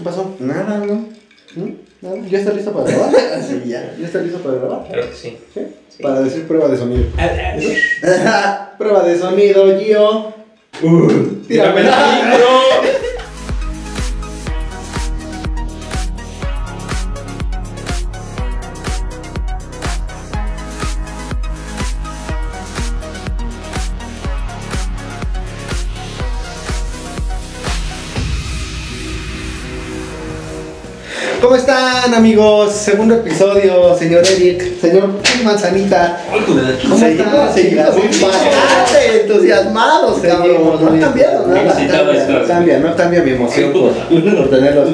¿Qué pasó? Nada, ¿no? ¿Mm? ¿Nada? ¿Ya está listo para grabar? Sí, ya. ¿Ya está listo para grabar? Claro que sí. ¿Sí? Para decir prueba de sonido. Ah, Prueba de sonido, Gio. Tírame la intro. Están, amigos? Segundo episodio, señor Eric, señor Manzanita. ¿Cómo están? Seguimos bastante entusiasmados, cabrón. No ha cambiado nada. no cambia, no cambia mi emoción por, Puta. por tenerlos.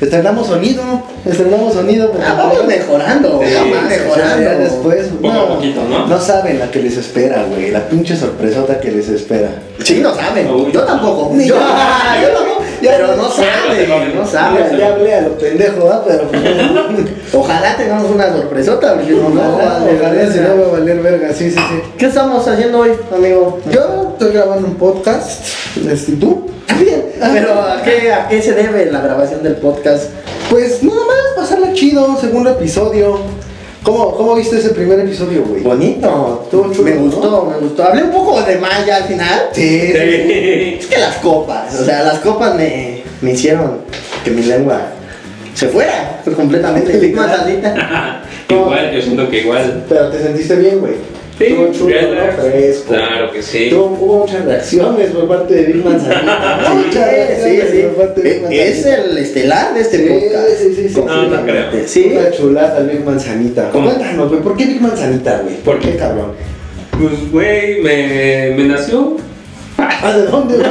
Estrenamos sonido, estrenamos sonido. porque- Ah, vamos mejorando, Sí, vamos sí, mejorando. Ya después, Poco a poquito, ¿no? No saben la que les espera, güey. La pinche sorpresota que les espera. Sí, no saben. Yo tampoco. Ni yo. yo tampoco. Pero no saben, no Ya, saben. ya hablé a lo pendejo, ¿ah? Pero pues, Ojalá tengamos una sorpresota, porque no, no, ojalá, si no va a valer verga, sí, sí, sí. ¿Qué estamos haciendo hoy, amigo? Yo estoy grabando un podcast, este, ¿y tú? Bien, pero ¿a qué, ¿a qué se debe la grabación del podcast? Pues nada más, pasarla chido, segundo episodio. ¿Cómo, cómo viste ese primer episodio, güey? Bonito. Estuvo chulo, me ¿no? gustó, me gustó. Hablé un poco de mal ya al final. Sí, sí. Es que las copas, o sea, las copas me, me hicieron que mi lengua se fuera completamente. Igual, yo siento que igual. Pero te sentiste bien, güey. Estuvo chulo, relax. ¿no? Fresco. Claro que sí. Tuvo, hubo muchas reacciones por parte de Big Manzanita. Sí, Muchas sí, reacciones sí. por parte de Big Eh, Es Manzanita. el estelar de este Sí, podcast. sí, sí, sí. No, no creo. Sí. Una chulada Big Manzanita. ¿Cómo? Cuéntanos, güey, ¿por qué Big Manzanita, güey? ¿Por qué? cabrón? Pues, güey, me, me nació. ¿Ah, de dónde, güey?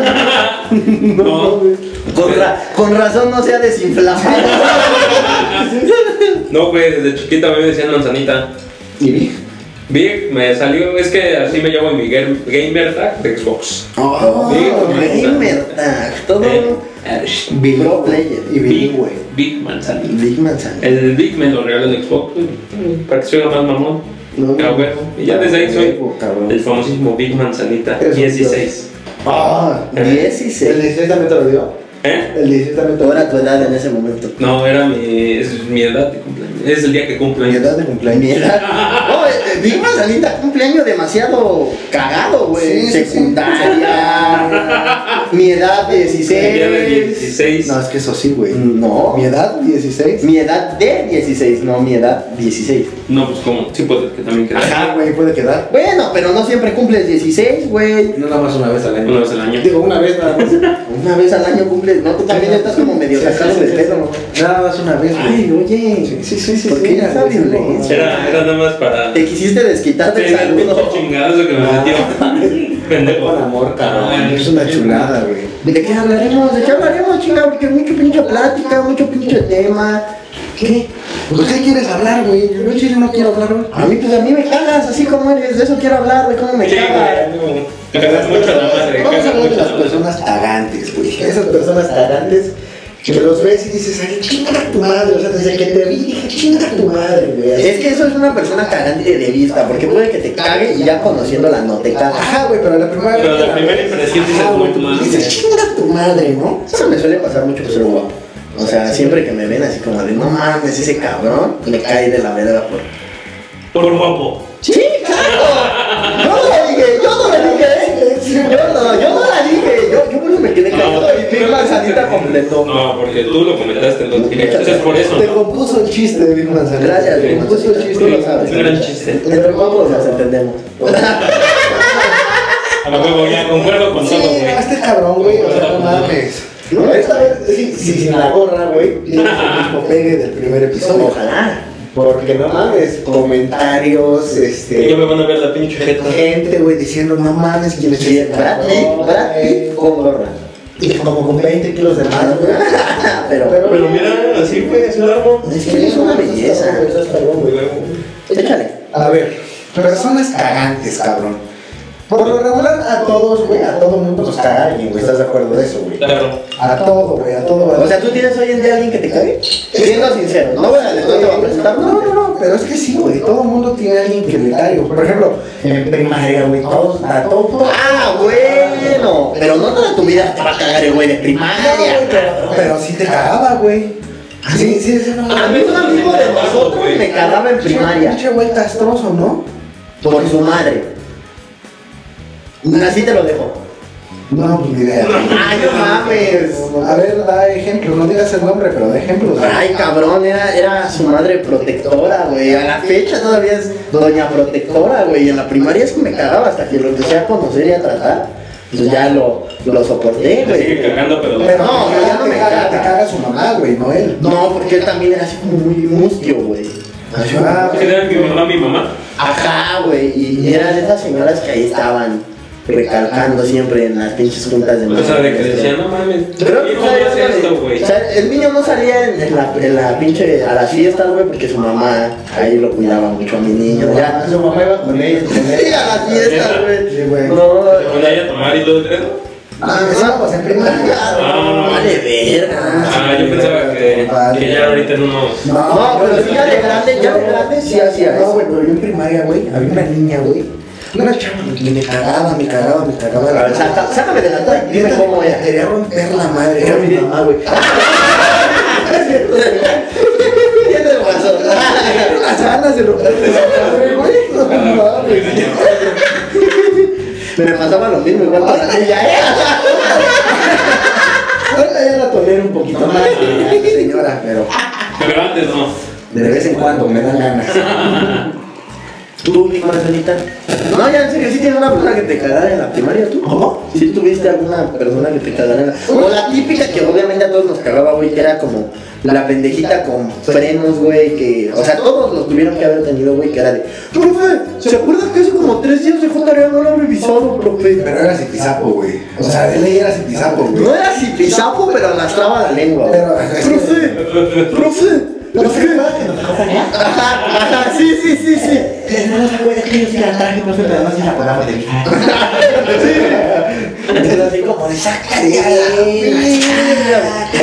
No. güey. Con, ra- con razón no se ha desinflamado. No, güey, desde chiquita me decían manzanita. ¿Y Big? Me salió, es que así me llamo en mi game- gamer tag de Xbox. Oh, Big gamer tag, todo Eh, Big pro player. Y Big, Big, güey. Big manzanita. Big Manzanita. El Big me lo regaló en Xbox güey, para que soy más mamón. No, Ah, bueno, y ya desde ahí soy Cabrón. el famosísimo Big Manzanita Eres un 16. Ah, ¿El 16. 16 también te lo dio? ¿Eh? El 16 también te lo ¿Cuál era tu edad en ese momento? No, era mi, es mi edad de cumpleaños. Es el día que cumplo. Mi edad de cumpleaños. Mi edad. No, eh, eh, Big Manzanita cumpleaños demasiado cagado, güey. Sí, sí, sí. Secundaria. Mi edad El día de 16. 16. No, es que eso sí, güey. No. Mi edad, 16. Mi edad de 16, no mi edad 16. No, pues como, sí puede que también quede. Ajá, güey, puede quedar. Bueno, pero no siempre cumples 16, güey. No nada más una vez al año. Una vez al año. Digo, una vez nada más. Una vez al año cumples. No, tú también estás como medio sacado sí, de sí, pedo. sí. Nada más una vez, güey. Ay, oye. Sí, sí, sí, sí. ¿Por sí, qué ya, esa violencia? Era, era nada más para. Te quisiste desquitar del saludo. chingadazo que me Ah. metió. Pendejo. Con amor, cabrón. Ay, Es una chulada, güey. ¿De qué hablaremos? ¿De qué hablaremos, chinga? Porque mucho pinche plática, mucho pinche tema. ¿Qué? Pues, ¿qué quieres hablar, güey? Yo en chile no quiero hablar, güey. A mí, pues a mí me cagas, así como eres. De eso quiero hablar, de cómo me Sí, cagas. güey. Te cagas mucho la madre. Vamos a hablar de las personas cagantes, güey. Esas personas cagantes que los ves y dices, ay, chinga tu madre. O sea, desde que te vi dije, chinga tu madre, güey. Es que eso es una persona cagante de vista, porque puede que te cague y ya conociéndola no te caga. Ajá, güey, pero la primera Pero la primera impresión dices, ajá, güey. Dices, chinga tu madre, ¿no? Eso me suele pasar mucho por ser guapo. O sea, siempre que me ven así como de, no mames, ese cabrón, me cae de la verga por... Por guapo. ¡Sí, claro! Yo no lo dije, yo no lo dije. Yo no, yo no la dije. Yo, yo me quedé callado y mi manzanita completó. No, porque tú lo comentaste en los directos. Entonces por eso. Te compuso el chiste, Big Manzanita. Gracias, Te compuso el chiste. Tú lo sabes. Un gran chiste. Entre guapos nos entendemos. A la huevo, ya concuerdo con todo, Sí, güey. este cabrón, güey, o sea, no mames. No, esta vez, sí, sí, sin la gorra, güey, tienes el mismo pegue del primer episodio. Ojalá. Porque no mames, comentarios, este. me van a ver la pinche jeta. Gente, güey, diciendo, no mames, quién es Brad Pitt, Brad Pitt con gorra. Y como con 20 kilos de más, güey. Pero, Pero mira, así fue, es largo. es que es una belleza. Échale. A ver, personas cagantes, cabrón. Por lo regular, a todos, güey, a todo mundo nos caga alguien, güey. ¿Estás de acuerdo de eso, güey? Claro. A todo, güey, a todo. O sea, ¿tú tienes hoy en día alguien que te cague? Siendo sincero, no voy a, no te voy a presentar. No, no, no, pero es que sí, güey. Todo el mundo tiene alguien que le cae. Por ejemplo, en primaria, güey, todos, a todo, todo. Ah, bueno, pero no toda tu vida te va a cagar el güey de No, primaria. güey, pero, pero sí te cagaba, güey. Sí, sí, sí, no. A mí un amigo de nosotros me cagaba en primaria Pinche güey castroso, ¿no? por su madre. Así te lo dejo. No, pues ni idea. Ay, no mames. A ver, da ejemplos, no digas el nombre, pero da ejemplos. Ay, cabrón, era, era su madre protectora, güey. A la fecha todavía es doña protectora, güey. En la primaria es que me cagaba hasta que lo empecé a conocer y a tratar. Pues ya lo, lo soporté, Te sigue güey. cagando, pero. Pero No, no, ya no me caga, caga. te caga su mamá, güey, no él. No, porque él también era así como muy mustio, güey. Ah, ¿Qué era mi mamá, mi mamá? Ajá, güey. Y era de esas señoras que ahí estaban recalcando siempre en las pinches juntas de O sea, de que decían, no mames, Pero, hijo, o sea, no era hace de- esto, güey. o sea, el niño no salía en, en la, en la pinche a las fiestas, güey, porque su mamá ahí lo cuidaba mucho a mi niño. Ya, su mamá iba con él. Sí, a las fiestas, güey. Sí, güey. No, ¿Te ponía ella a tomar y todo el? Ah, estábamos en primaria. Ah. Vale, verga. Ah, yo pensaba que, que ya ahorita en unos. No, pero ya de grande, ya de grande sí hacía No, güey, pero yo en primaria, güey, había una niña, güey. Una chava que me cagaba, me cagaba, me cagaba. A ver, saca- sácame de la talla y dime cómo era. Quería romper la madre, era mi mamá, güey. Las ganas de romper la madre, güey. No mames. Me pasaba lo mismo igual con la tuya, ¿eh? Ahorita ya la tolero un poquito más, señora, pero Pero antes no. de vez en cuando me dan ganas. ¿Tú, mi Marcelita? No, ya en serio, ¿sí tienes una persona que te cagara en la primaria tú? ¿Cómo? ¿Sí tuviste alguna persona que te cagara en la... O la típica que obviamente a todos nos cagaba, güey, que era como la pendejita con frenos, güey, que... O sea, todos los tuvieron que haber tenido, güey, que era de... Profe, ¿se acuerda que hace como tres días dejó tarea? No lo he revisado, profe. Pero era zipizapo, güey. O sea, de ley era zipizapo, güey. No era zipizapo, pero arrastraba la lengua, güey. Pero- Profe, profe, profe. Ajá, ajá, sí, sí, sí, sí. No se acuerda que yo sí la traje, profe, pero además sí la podamos de mi Pero así como de. O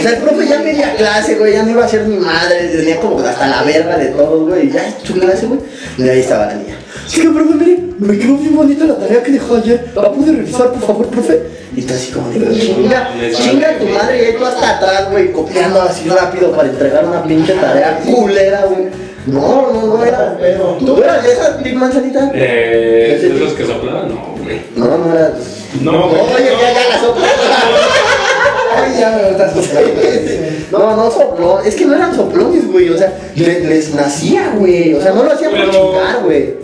sea, el profe ya media clase, güey, ya no iba a ser ni madre, tenía como hasta la verga de todos, güey, ya su clase, güey. Y ahí estaba la niña. Sí, que profe, mire, me quedó bien bonita la tarea que dejó ayer. ¿La pude revisar, por favor, profe? Y tú así como de chinga, chinga tu madre, y ahí tú hasta atrás, güey, copiando así rápido para entregar una pinche tarea culera, güey. No, no, no era. ¿Tú eras de esas, Big Manzanita? Eh, de esos que soplaban, no, güey. No, no eras. No, güey. Oye, ya, ya la soplas. Ay, ya me estás No, no sopló. Es que no eran soplones, güey. O sea, le- les nacía, güey. O sea, no lo hacían por Pero- chingar, güey.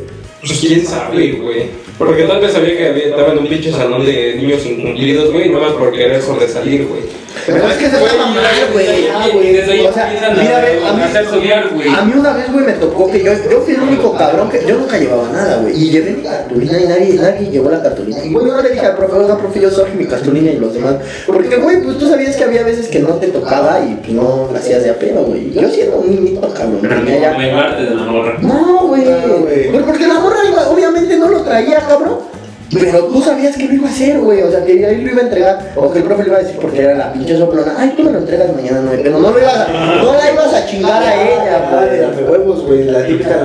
Pues quién sabe, güey. Porque tal vez sabía que había, estaba en un pinche salón de niños incumplidos, güey, no más por querer sobresalir, güey. Pero es que se estaba mal, güey. y- y desde ahí O sea, empiezan mira, a, mí- a hacer soñar, güey. A mí una vez, güey, me tocó que yo, yo fui el único cabrón que yo nunca llevaba nada, güey. Y llevé mi cartulina y nadie, nadie llevó la cartulina. Y, güey, yo no le dije al profe, oiga, profe, yo soy mi cartulina y los demás. Porque, güey, pues tú sabías que había veces que no te tocaba y pues no la hacías de apelo, güey. Yo siendo un niñito, cabrón. Pero ya- no vengarte de la morra. No, güey. No, güey. Pues porque la morra iba- obviamente no lo traía, cabrón. Pero tú sabías que lo iba a hacer, güey. O sea, que ahí lo iba a entregar. O que el profe le iba a decir porque era la pinche soplona. Ay, tú me lo entregas mañana, no. Pero no, lo ibas a- no la ibas a chingar a ella, Madre, güey. dame huevos, güey, la típica.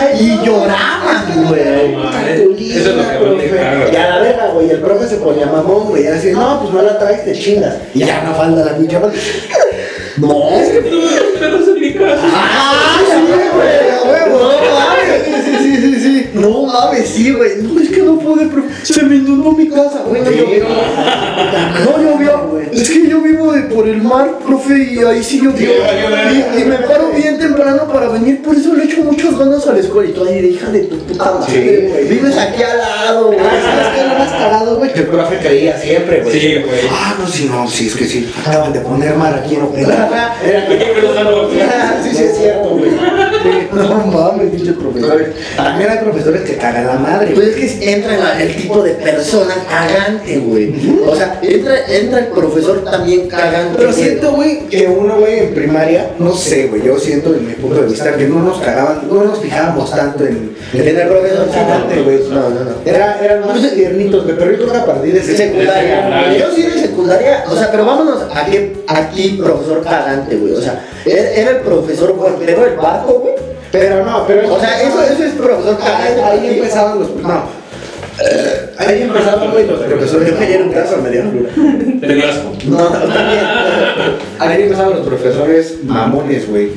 Ay, y lloraban, güey. Eso es lo que me. Y a la verga, güey, el profe se ponía mamón, güey. Así, no, pues no la traes, te chingas. Y ya no falta la pinche madre. No, es que. En mi casa. ¡Ah, sí, güey! ¡A huevo! ¡No mames! Sí, sí, sí, sí. No mames, sí, güey. No, es que no pude, profe. Se me inundó mi casa, güey. No llovió. No llovió. Es que yo vivo de- por el mar, profe, y ahí sí llovió. Y, y me paro bien temprano para venir, por eso le echo muchas ganas a la escuela. Y tú ahí, hija de tu puta madre, güey. Vives aquí al lado, güey. ¿Sabes qué lo más cagado, güey? Que el profe creía siempre, güey. Sí, güey. Ah, no, sí, no, sí, es que sí. Acaban de poner mar aquí en. Era. Sí, sí, es cierto, güey. No mames, pinches profesores. También hay profesores que cagan la madre. Pues es que entra la- el tipo de persona cagante, güey. O sea, entra, entra el profesor también cagante. Pero siento, güey, que uno, güey, en primaria, no sé, güey, yo siento en mi punto de vista que no nos cagaban, no nos fijábamos tanto en, En el profesor, cagante, güey. No, no, no. Era, eran más tiernitos, güey, pero yo creo que a partir de secundaria. secundaria. Yo sí de secundaria, o sea, pero vámonos a qué, aquí profesor cagante, güey. O sea, era, era el profesor golpero el barco, güey. Pero no, pero O sea, eso, eso es profesor Ahí, cagante. ahí aquí. empezaban los. No. Eh, ahí Ahí empezaba, güey, los profesores. Yo quería un caso, me dio flura. Te asco. No, también. Ahí empezaban los profesores mamones, güey.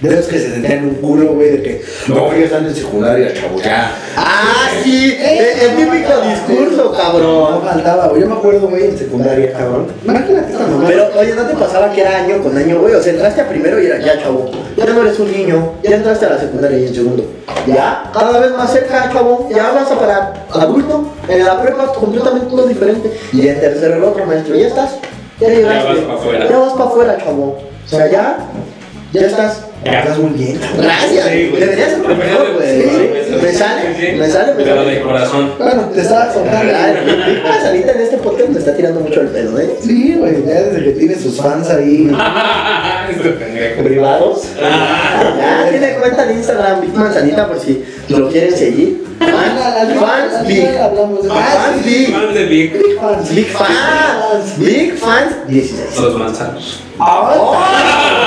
De esos que se sentían en un culo, güey, de que no, ya están en secundaria, chavo, ya. Ah, sí, el, el típico discurso, No cabrón. faltaba, güey. Yo me acuerdo, güey, en secundaria, cabrón. Imagínate esta mamá. Pero, oye, ¿no te pasaba que era año con año, güey? O sea, entraste a primero y era ya, chavo. Ya no eres un niño. Ya entraste a la secundaria y en segundo. Ya, cada vez más cerca, chavo. Ya vas a para adulto. En la prepa, completamente todo diferente. Y en tercero, el otro maestro. Ya estás. Ya llegaste. vas pa' afuera. Ya vas para afuera, chavo. O sea, ya. Ya estás. Ya. Estás muy bien. Gracias. Sí, güey. Deberías ser profesor, güey. Sí, Me sale, me sale, me Pero sale. de corazón. Bueno, te estaba contando. Ah, Salita en este podcast me está tirando mucho el pelo, ¿eh? Sí, güey, ya desde que tiene sus fans ahí Este pendejo. privados. Ya tiene cuenta en Instagram, Big Manzanita, por si lo quieren seguir. Fans al Big. de Fans Big. Más de Big. Big fans. Big Fans. Big Fans 16. Los manzanos. ¡Oh!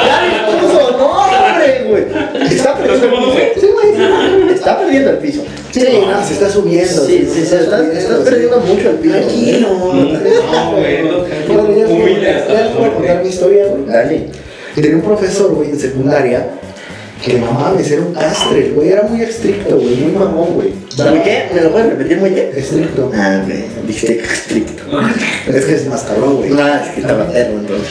¡Ya le puso nombre, güey! Está perdiendo el piso. Sí, güey. Está perdiendo el piso. Sí, no, se está subiendo. Sí, sí, se está, estás perdiendo mucho el piso. Tranquilo. No, güey, no, les Humilde voy- a contar mi historia, güey. Dale. Tenía un profesor, güey, en secundaria que no mames, era un castre, güey. Era muy estricto, güey, muy mamón, güey. ¿Muy qué? ¿Me lo puedes repetir muy qué? Estricto. Ah, güey. Dijiste estricto. Es que es más cabrón, güey. No, es que estaba perro entonces.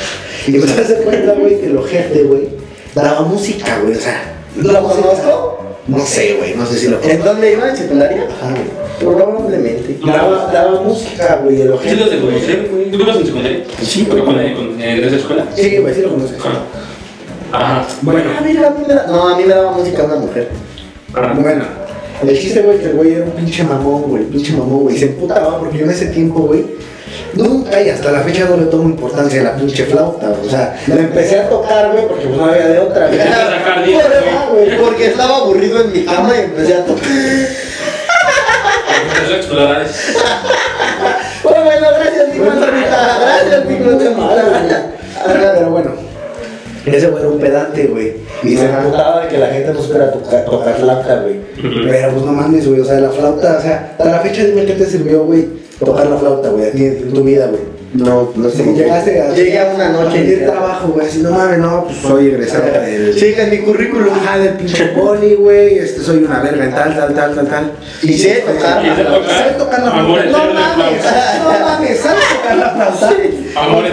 Y pues te das cuenta, güey, que el ojete, güey, daba música, güey. O sea, ¿Lo conozco? no sé, güey, no sé si lo ¿En dónde iba? ¿En secundaria? Ajá, güey. Probablemente. Daba, daba música, güey, el ¿Sí ojete. los de conocer, güey? ¿Tú ibas en secundaria? Sí, ¿Pero con, con, en esa escuela? Sí, güey, sí lo conoces. Ajá. Bueno, Ah, mira, a mí me da... No, a mí me daba música una mujer. Ajá. bueno. El chiste, güey, que el güey era un pinche mamón, güey, pinche mamón, güey. Se emputaba porque yo en ese tiempo, güey, nunca y hasta la fecha no le tomo importancia a la pinche flauta. O sea, la empecé a tocar, güey, porque pues no había de otra, güey. Ah, güey. Porque estaba aburrido en mi cama y empecé a tocar. Empezó a explorar. Bueno, bueno, gracias, mi manzanita. Gracias, mi manzanita. Pero bueno, ese güey era un pedante, güey. Y se emputaba de que la gente no supiera tocar, tocar flauta, güey. Pero pues no mames, güey. O sea, la flauta, o sea, hasta la fecha dime qué te sirvió, güey, tocar la flauta, güey, a ti en tu vida, güey. No, no sé. Llegaste a. Llegué a una noche. pedir trabajo, güey. Así, no mames, no, pues soy egresado del. Sí, en mi currículum. Ajá, del pinche poli, güey. Este, soy una verga en tal, tal, tal, tal, tal. Y sé tocar. Y sé tocar. ¿Sabes tocar la flauta? No mames, no mames, ¿sabes tocar la flauta? Amor.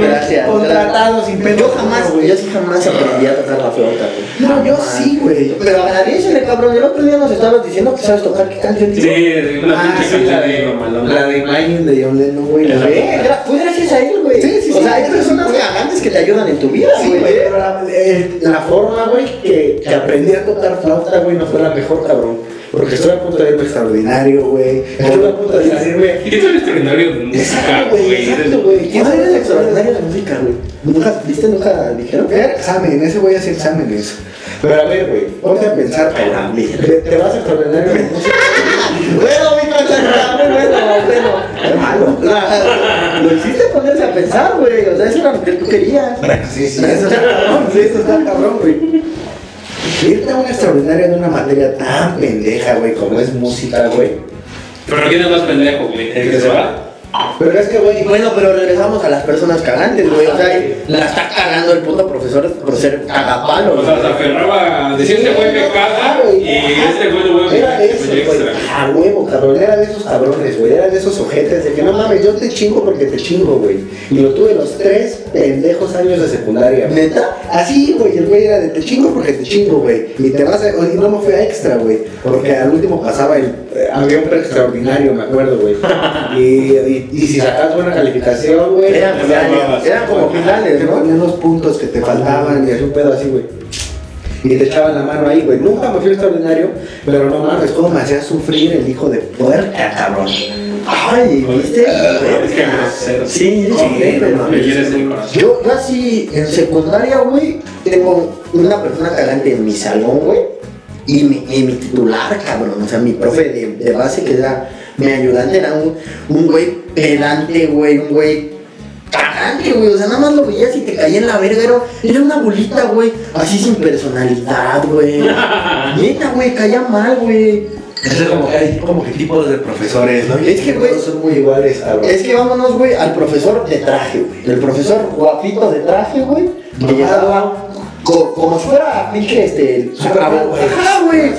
Gracias. Contratado sin pelo. Yo jamás, güey. yo sí jamás aprendí a tocar la flauta, güey. No, yo sí, güey. Pero agradecele, cabrón. El otro día nos estabas diciendo que sabes tocar. ¿Qué canción Sí, dices? de una Ah, pinche sí, la canción de, la de Imagine de John Lennon, güey. Gra- Fue gracias a él, güey. Sí, sí, O sea, sí. hay personas cagantes que te ayudan en tu vida, Sí, güey. pero la, eh, la forma, güey, que, que aprendí a tocar flauta, güey, no fue la mejor, cabrón. Porque estoy a punto de irme extraordinario, güey. Estoy a punto de irme. ¿Qué es el extraordinario de música, güey, güey? exacto, güey. ¿Quién ¿Quién es el extraordinario de música, güey? ¿Nunca, viste, nunca dijeron? Era examen, ese güey hacía exámenes. Pero a ver, güey, ponte a pensar, cabrón. Te, te vas a extraordinario de música. Bueno, bueno, bueno. malo. Lo hiciste ponerse a pensar, güey. O sea, eso era lo que tú querías. Sí, sí, eso está cabrón, sí, eso está cabrón, güey. Irte a una extraordinaria de una materia tan pendeja, güey, como es música, güey. Pero ¿quién es más pendejo, güey? ¿El que se va? Pero es que, güey, Bueno, pero regresamos a las personas cagantes, güey. O sea, la está cagando el puto profesor por ser cagapalo. O sea, se aferraba a decir este güey me caga y este güey lo voy a Era de esos, güey. A huevo, cabrón. Era de esos cabrones, güey. Era de esos ojetes de que no mames, yo te chingo porque te chingo, güey. Y lo tuve los tres pendejos años de secundaria. ¿Neta? Así, güey. El güey era de te chingo porque te chingo, güey. Y te vas a. Y no me fui a extra, güey. Porque al último pasaba el. eh, había un extraordinario, me acuerdo, güey. Y, y, y si sacabas buena calificación, güey. Eran eran como finales, ¿no? ponían los puntos que te faltaban y así un pedo así, güey. Y te echaban la mano ahí, güey. Nunca me fui extraordinario, pero no mames, cómo me hacía sufrir el hijo de puerca, cabrón. Ay, ¿viste? Es que grosero. Sí, sí. Yo, yo así, en secundaria, güey, tengo una persona cagante en mi salón, güey. Y mi, y mi titular, cabrón. O sea, mi profe de, de base, que era mi ayudante, era un, un güey pedante, güey. Un güey cagante, güey. O sea, nada más lo veías y te caía en la verga. Era, era una bolita, güey. Así sin personalidad, güey. Neta, güey, caía mal, güey. Es como que hay como que tipos de profesores, ¿no? Es que, güey, son muy iguales. Es que vámonos, güey, al profesor de traje, güey. El profesor guapito de traje, güey. Que llegaba co- como si fuera pinche este. Superman, güey. Ajá, güey.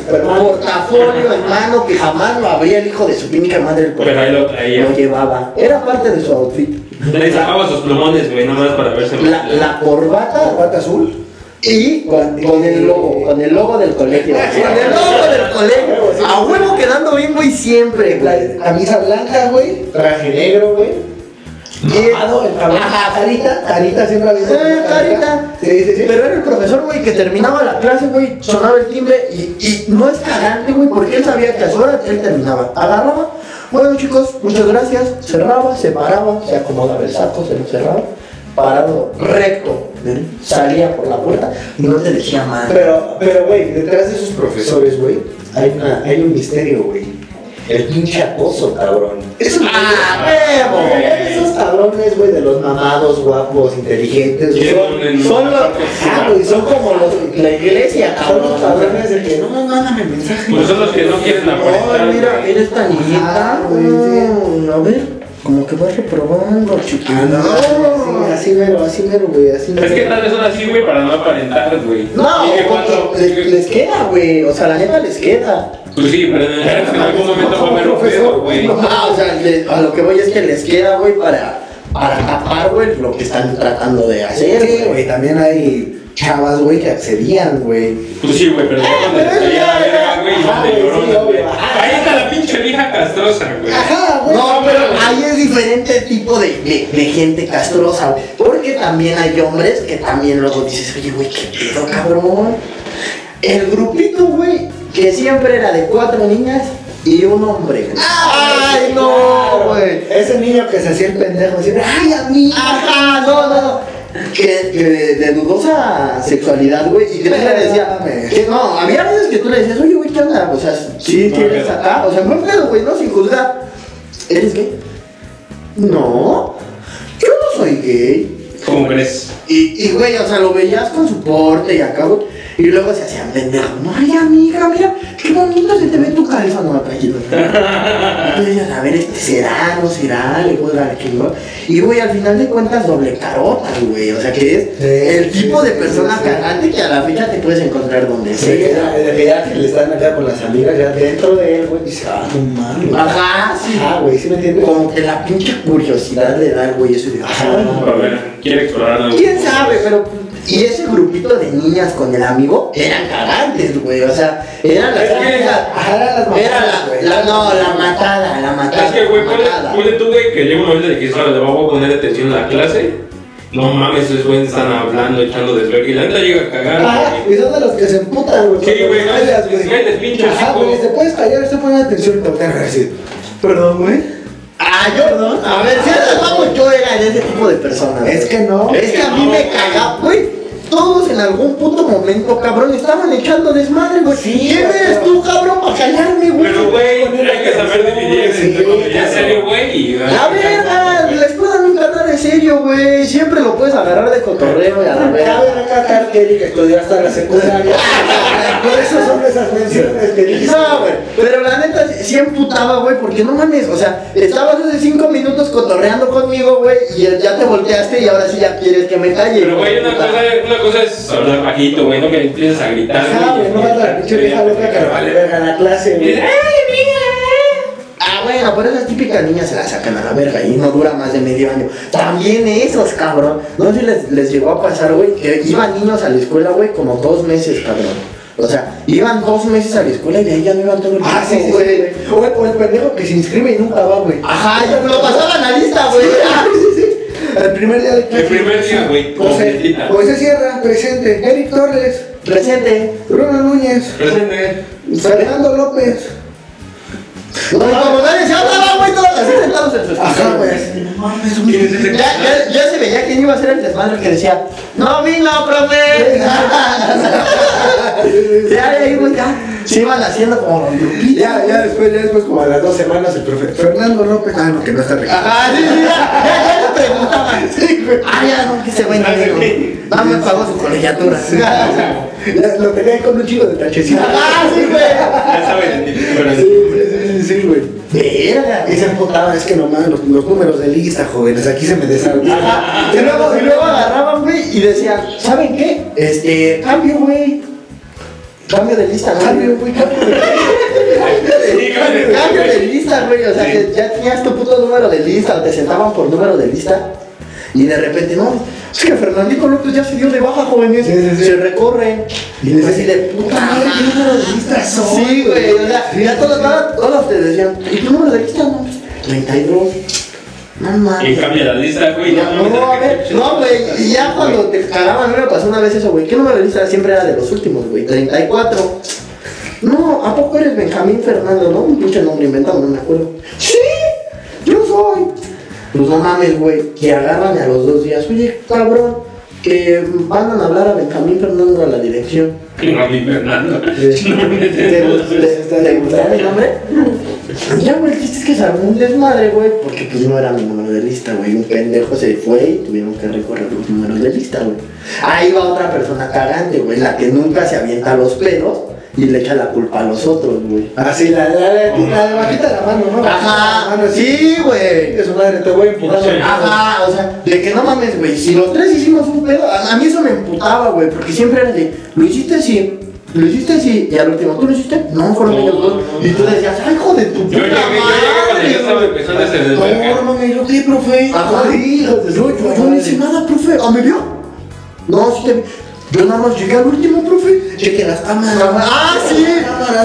Portafolio en mano que jamás lo abría el hijo de su pinche madre. El Pero ahí lo traía. Lo llevaba. Era parte de su outfit. Le sacaba sus plumones, güey, nomás para verse La, la corbata Corbata azul. y con, con el logo, con el logo del colegio. Con el logo del colegio. A huevo quedando bien, güey, siempre. La camisa blanca, güey. Traje negro, güey. Y- Mamado, el cabrón. Ajá. Carita, carita siempre ha habido. Eh, carita. Sí, sí, sí. Pero era el profesor, güey, que terminaba la clase, güey, sonaba el timbre y, y no es cagante, güey, porque él sabía que a su hora él terminaba. Agarraba, bueno chicos, muchas gracias, cerraba, se paraba, se acomodaba el saco, se lo cerraba, parado, recto, salía por la puerta y no te decía mal. Pero, pero, güey, detrás de esos profesores, güey, hay, una, hay un misterio, güey. El pinche acoso, cabrón. Esos, ¡Ah, huevo! Esos cabrones, güey, de los mamados, guapos, inteligentes, güey. Son, son los- Ah, güey, son como los. La iglesia, Son los cabrones de que no, mándame mensaje. Pues son los que no quieren aparentar. Ay, mira, eres tan niñita. Güey, A ver, como que vas reprobando, chiquito. Ah, no, sí, así mero, así mero, güey, así mero. Es que tal vez son así, güey, para no aparentar, güey. No, que cuando- porque les, les queda, güey. O sea, la neta les queda. Pues sí, pero en, algún momento va a haber un pedo, güey. Ah, o sea, le- a lo que voy es que les queda, güey, para, para tapar, güey, lo que están tratando de hacer, Sí, güey. también hay chavas, güey, que accedían, güey. Pues sí, güey, pero. Ahí está la pinche vieja castrosa, güey. Ajá, güey. No, pero ahí es diferente tipo de, de, de gente castrosa, güey. Porque también hay hombres que también luego dices, oye, güey, qué pedo, cabrón. El grupito, güey, que siempre era de cuatro niñas y un hombre. ¡Ay, no, Claro. güey! Ese niño que se hacía el pendejo, siempre, ay, amiga. Ajá, no, no, no. Que, que de, dudosa sexualidad, güey, y que tú le decías, que no, había veces que tú le decías, oye, güey, ¿qué onda? O sea, sí, No, tienes acá, o sea, no pedo, güey, no, sin juzgar. ¿Eres gay? No, yo no soy gay. ¿Cómo crees? Y, y, güey, o sea, lo veías con su porte y acá, güey. Y luego se hacían pendejos. No, ay, amiga, mira, qué bonito se te ve tu cabeza, no. Y tú decías, a ver, este será, no será, le voy a dar que no. Y, güey, al final de cuentas, doble carota, güey. O sea, que es Sí, el sí, tipo de persona sí, sí. cagante que a la fecha te puedes encontrar donde Sí, sea. de que ya que le están acá con las amigas, ya dentro de él, güey, dice, ah, no mames. Ajá, sí. Ah, güey, ¿sí me entiendes? Como que la pinche curiosidad le da al güey eso y de, A ah, ver, quiere explorar algo. ¿Quién sabe? Pero. Y ese grupito de niñas con el amigo eran cagantes, güey. O sea, eran las Es que- eran las Era mamadas, güey. la, la- no, la matada, la matada. Es que, güey, la ponle, tú, güey, que llega un momento en el que dices, "Ahora le voy a poner atención a la clase. No mames, esos güeyes están hablando, echando desvergue. Y la neta llega a cagar, Ah, y son de los que se emputan, güey. Sí, güey, no, callas, les calles, pinche Ajá, güey, te puedes callar, te ponen atención y te van a decir, perdón, güey. Ah, yo, perdón. A ver, si antes vamos, yo era de ese tipo de personas. Es que no. Es que a mí me cagaba, güey. Todos en algún puto momento, cabrón, estaban echando desmadre, güey. Sí, ¿Quién güey. eres tú, cabrón, para callarme, güey? Pero, güey, hay que saber dividir entre Sí, es cabrón. serio, güey. y- La verga, la nada de serio, güey. Siempre lo puedes agarrar de cotorreo y a la A verga. ver, acá Carter que estudió hasta la secundaria. Por eso son esas menciones que dices. No, güey, pero la neta sí- sí emputaba, güey, porque no mames, o sea, estabas hace cinco minutos cotorreando conmigo, güey, y ya te volteaste y ahora sí ya quieres que me calle. Pero, güey, una cosa, una cosa es hablar bajito, güey, no que empieces a gritar. Ajá, güey, no falta la pinche vieja loca que le vale verga la clase, güey. ¡ay, mira! Bueno, pero esas típicas niñas se las sacan a la verga y no dura más de medio año. También esos, cabrón. No sé si les, les llegó a pasar, güey, que iban niños a la escuela, güey, como dos meses, cabrón. O sea, iban dos meses a la escuela y de ahí ya no iban todo el Ah, sí, güey. güey. O el, o el pendejo que se inscribe y nunca va, güey. Ajá, ya me lo pasaban a lista, güey. Sí, sí, sí. El primer día de clase. El primer día, güey, José. José Sierra, presente. Eric Torres, Presente. Bruno Núñez, Presente. Fernando López. Como nadie se hablaba, güey, todos así sentados en su Ajá, güey. Güey. Ya, ya, ya se veía quién iba a ser el desmadre que decía, no vino, profe. ya, ahí, güey, ya. Se iban haciendo como los grupitos. Ya, ya después, ya después, como a las dos semanas, el profe Fernando López. Ah, no, que no está rico. Ajá, sí, sí, ya, ya, ya preguntaban. Ah, ya, no, que ese güey no vino. No me pagó su colegiatura. Ya Lo tenía ahí con un chico de tachecito. Ah, sí, güey. Ya saben identificar. Sí, sí, güey. Verga. Y se emputaban, es que nomás los, los números de lista, jóvenes, aquí se me. Ajá. Y luego, y luego agarraban, güey, y decían, ¿saben qué? Este, cambio, güey. Cambio de lista, güey. Cambio, güey, cambio. Sí, cambio. Cambio de lista, güey. O sea, que ya tenías tu puto número de lista, o te sentaban por número de lista. Y de repente, no, es que Fernandito López ya se dio de baja, jóvenes. Sí, sí, sí. Se recorren. Y Y les así de puta madre, ¿qué número de lista son? Sí, güey. O sea, ya todos, todos, todos te decían, ¿y tu número de lista? No, 32. No Y mames. cambia la lista, güey. No, no, a ver, no, güey, y ya cuando te cagaban, a mí me pasó una vez eso, güey, ¿qué número de lista siempre era de los últimos, güey? 34. No, ¿a poco eres Benjamín Fernando, no? Un pinche nombre inventado, no me acuerdo. Sí, yo soy. Pues no mames, güey, que agarran a los dos días, oye, cabrón, que van a hablar a Benjamín Fernando a la dirección. Mi Fernando. ¿Te, te- gustaba mi nombre? Ya, güey, el chiste es que se armó un desmadre, güey, porque pues no era mi número de lista, güey. Un pendejo se fue y tuvieron que recorrer los números de lista, güey. Ahí va otra persona cagante, güey, la que nunca se avienta los pelos y le echa la culpa a los otros, güey. Ah, sí, la, la, la, la de bajita de la mano, ¿no? Ajá, La mano, sí, güey. Su madre te voy empujando. Sí. Ajá, o sea, de que no mames, güey. Si los tres hicimos un pedo, a, a mí eso me emputaba, güey, porque siempre era de, lo hiciste sí, lo hiciste sí, y al último, ¿tú lo hiciste? No, fueron ellos dos. Y tú decías, ay, hijo de tu Yo puta yo llegué cuando ya estaba madre. empezando ese No, no mames, ¿yo qué, profe? Ajá, yo, yo, yo no hice nada, profe. ¿Ah, me vio? No, sí te vi. Yo nada más llegué al último, profe. Cheque las cámaras. Ah, sí,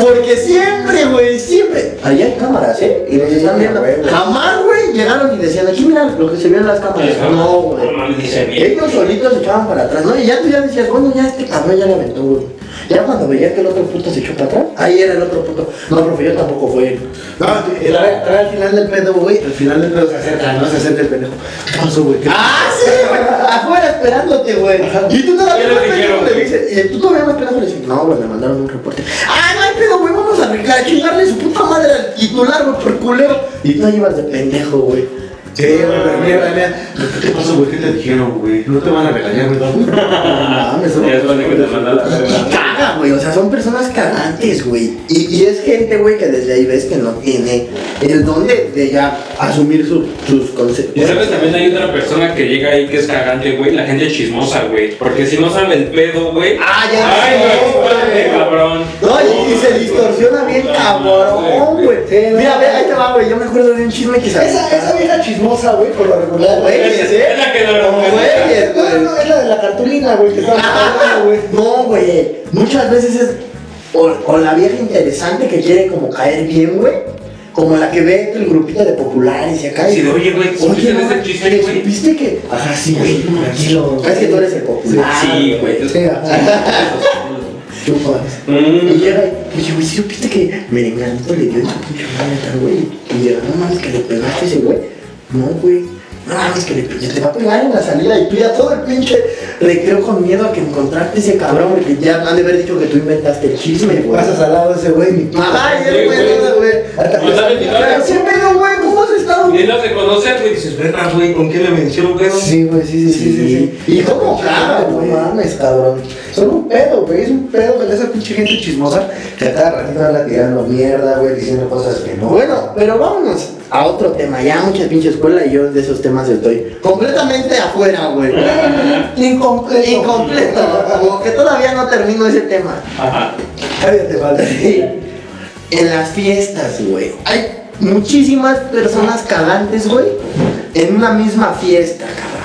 porque siempre, güey, siempre. Ahí hay cámaras, ¿eh? Y nos están viendo. Jamás, llegaron y decían, aquí mira lo que se ve en las cámaras. No, güey. Ellos solitos se echaban para atrás, ¿no? Y ya tú ya decías, bueno, ya este cabrón ya le aventó, güey. Ya cuando veía que el otro puto se echó para atrás, ahí era el otro puto. No, profe, yo tampoco fue. No, y la- la- al final del pedo, güey, al final del pedo se acerca, no se acerca el pendejo. ¿Qué pasó, güey? ¿Qué- Ah, sí, güey. Afuera esperándote, güey. Y tú todavía ¿Qué más pendejo le güey? dices, y tú todavía más pendejo le dices, no, güey, me mandaron un reporte. Ah, no hay pedo, güey, a chingarle su puta madre al titular, güey, por culero. Y tú ahí ibas de pendejo, güey. Sí, güey, pero mira, mira. ¿Qué pasó, güey? ¿Qué te dijeron, güey? No te van a regañar, güey. No mames, son- Ya es que te manda la verga. Caga, güey, o sea, son personas cagantes, güey. Y, y es gente, güey, que desde ahí ves que no tiene el don de, de ya asumir su- sus Y conceptos. sabes, también hay otra persona que llega ahí que es cagante, güey, la gente chismosa, güey. Porque si no sabe el pedo, güey. Ah, ya Ay, sé, güey, cabrón. No, y, y se distorsiona bien cabrón, güey. Mira, ve, ahí te va, güey. Yo me acuerdo de un chisme que se Esa, esa vieja chismosa, güey, por lo regular. No, güey, Es ¿eh? es la que lo No, güey, No, no, es la de la cartulina, güey, que estaba güey. No, güey. Muchas veces es o, o la vieja interesante que quiere como caer bien, güey. Como la que ve el grupito de populares y acá. Sí, de, oye, güey, ¿supiste Oye, ese no, chiste, ¿te güey? ¿Supiste que? Ajá, sí, güey. Tranquilo. Es que tú eres el popular. Sí, güey. Sí. Chupas. Y Mm. llega y, oye, güey, ¿sí supiste que Merenganito le dio en su pinche madre tal güey? Y llega, no mames, que le pegaste a ese güey. No, güey. No mames, que le. Te va a pegar en la salida y tú ya todo el pinche recreo con miedo a que encontrarte ese cabrón, porque ya han de haber dicho que tú inventaste el chisme, güey. Pasas al lado de ese güey, mi Ajá, y Sí, el güey, güey. Pero siempre güey, ¿cómo has estado? Y no se conoce, güey, dices, verga, güey, ¿con qué me mencionó, güey? Sí, güey, sí, sí, sí, sí, sí. ¿Y cómo caga, No mames, cabrón. Son un pedo, güey. Es un pedo con esa pinche gente chismosa que cada ratito anda tirando mierda, güey, diciendo cosas que no. Bueno, pero vámonos a otro tema. Ya mucha pinche escuela y yo de esos temas estoy completamente afuera, güey. Incompleto. Incompleto. Como que todavía no termino ese tema. Ajá. Todavía te falta. En las fiestas, güey. Hay muchísimas personas cagantes, güey, en una misma fiesta, cabrón.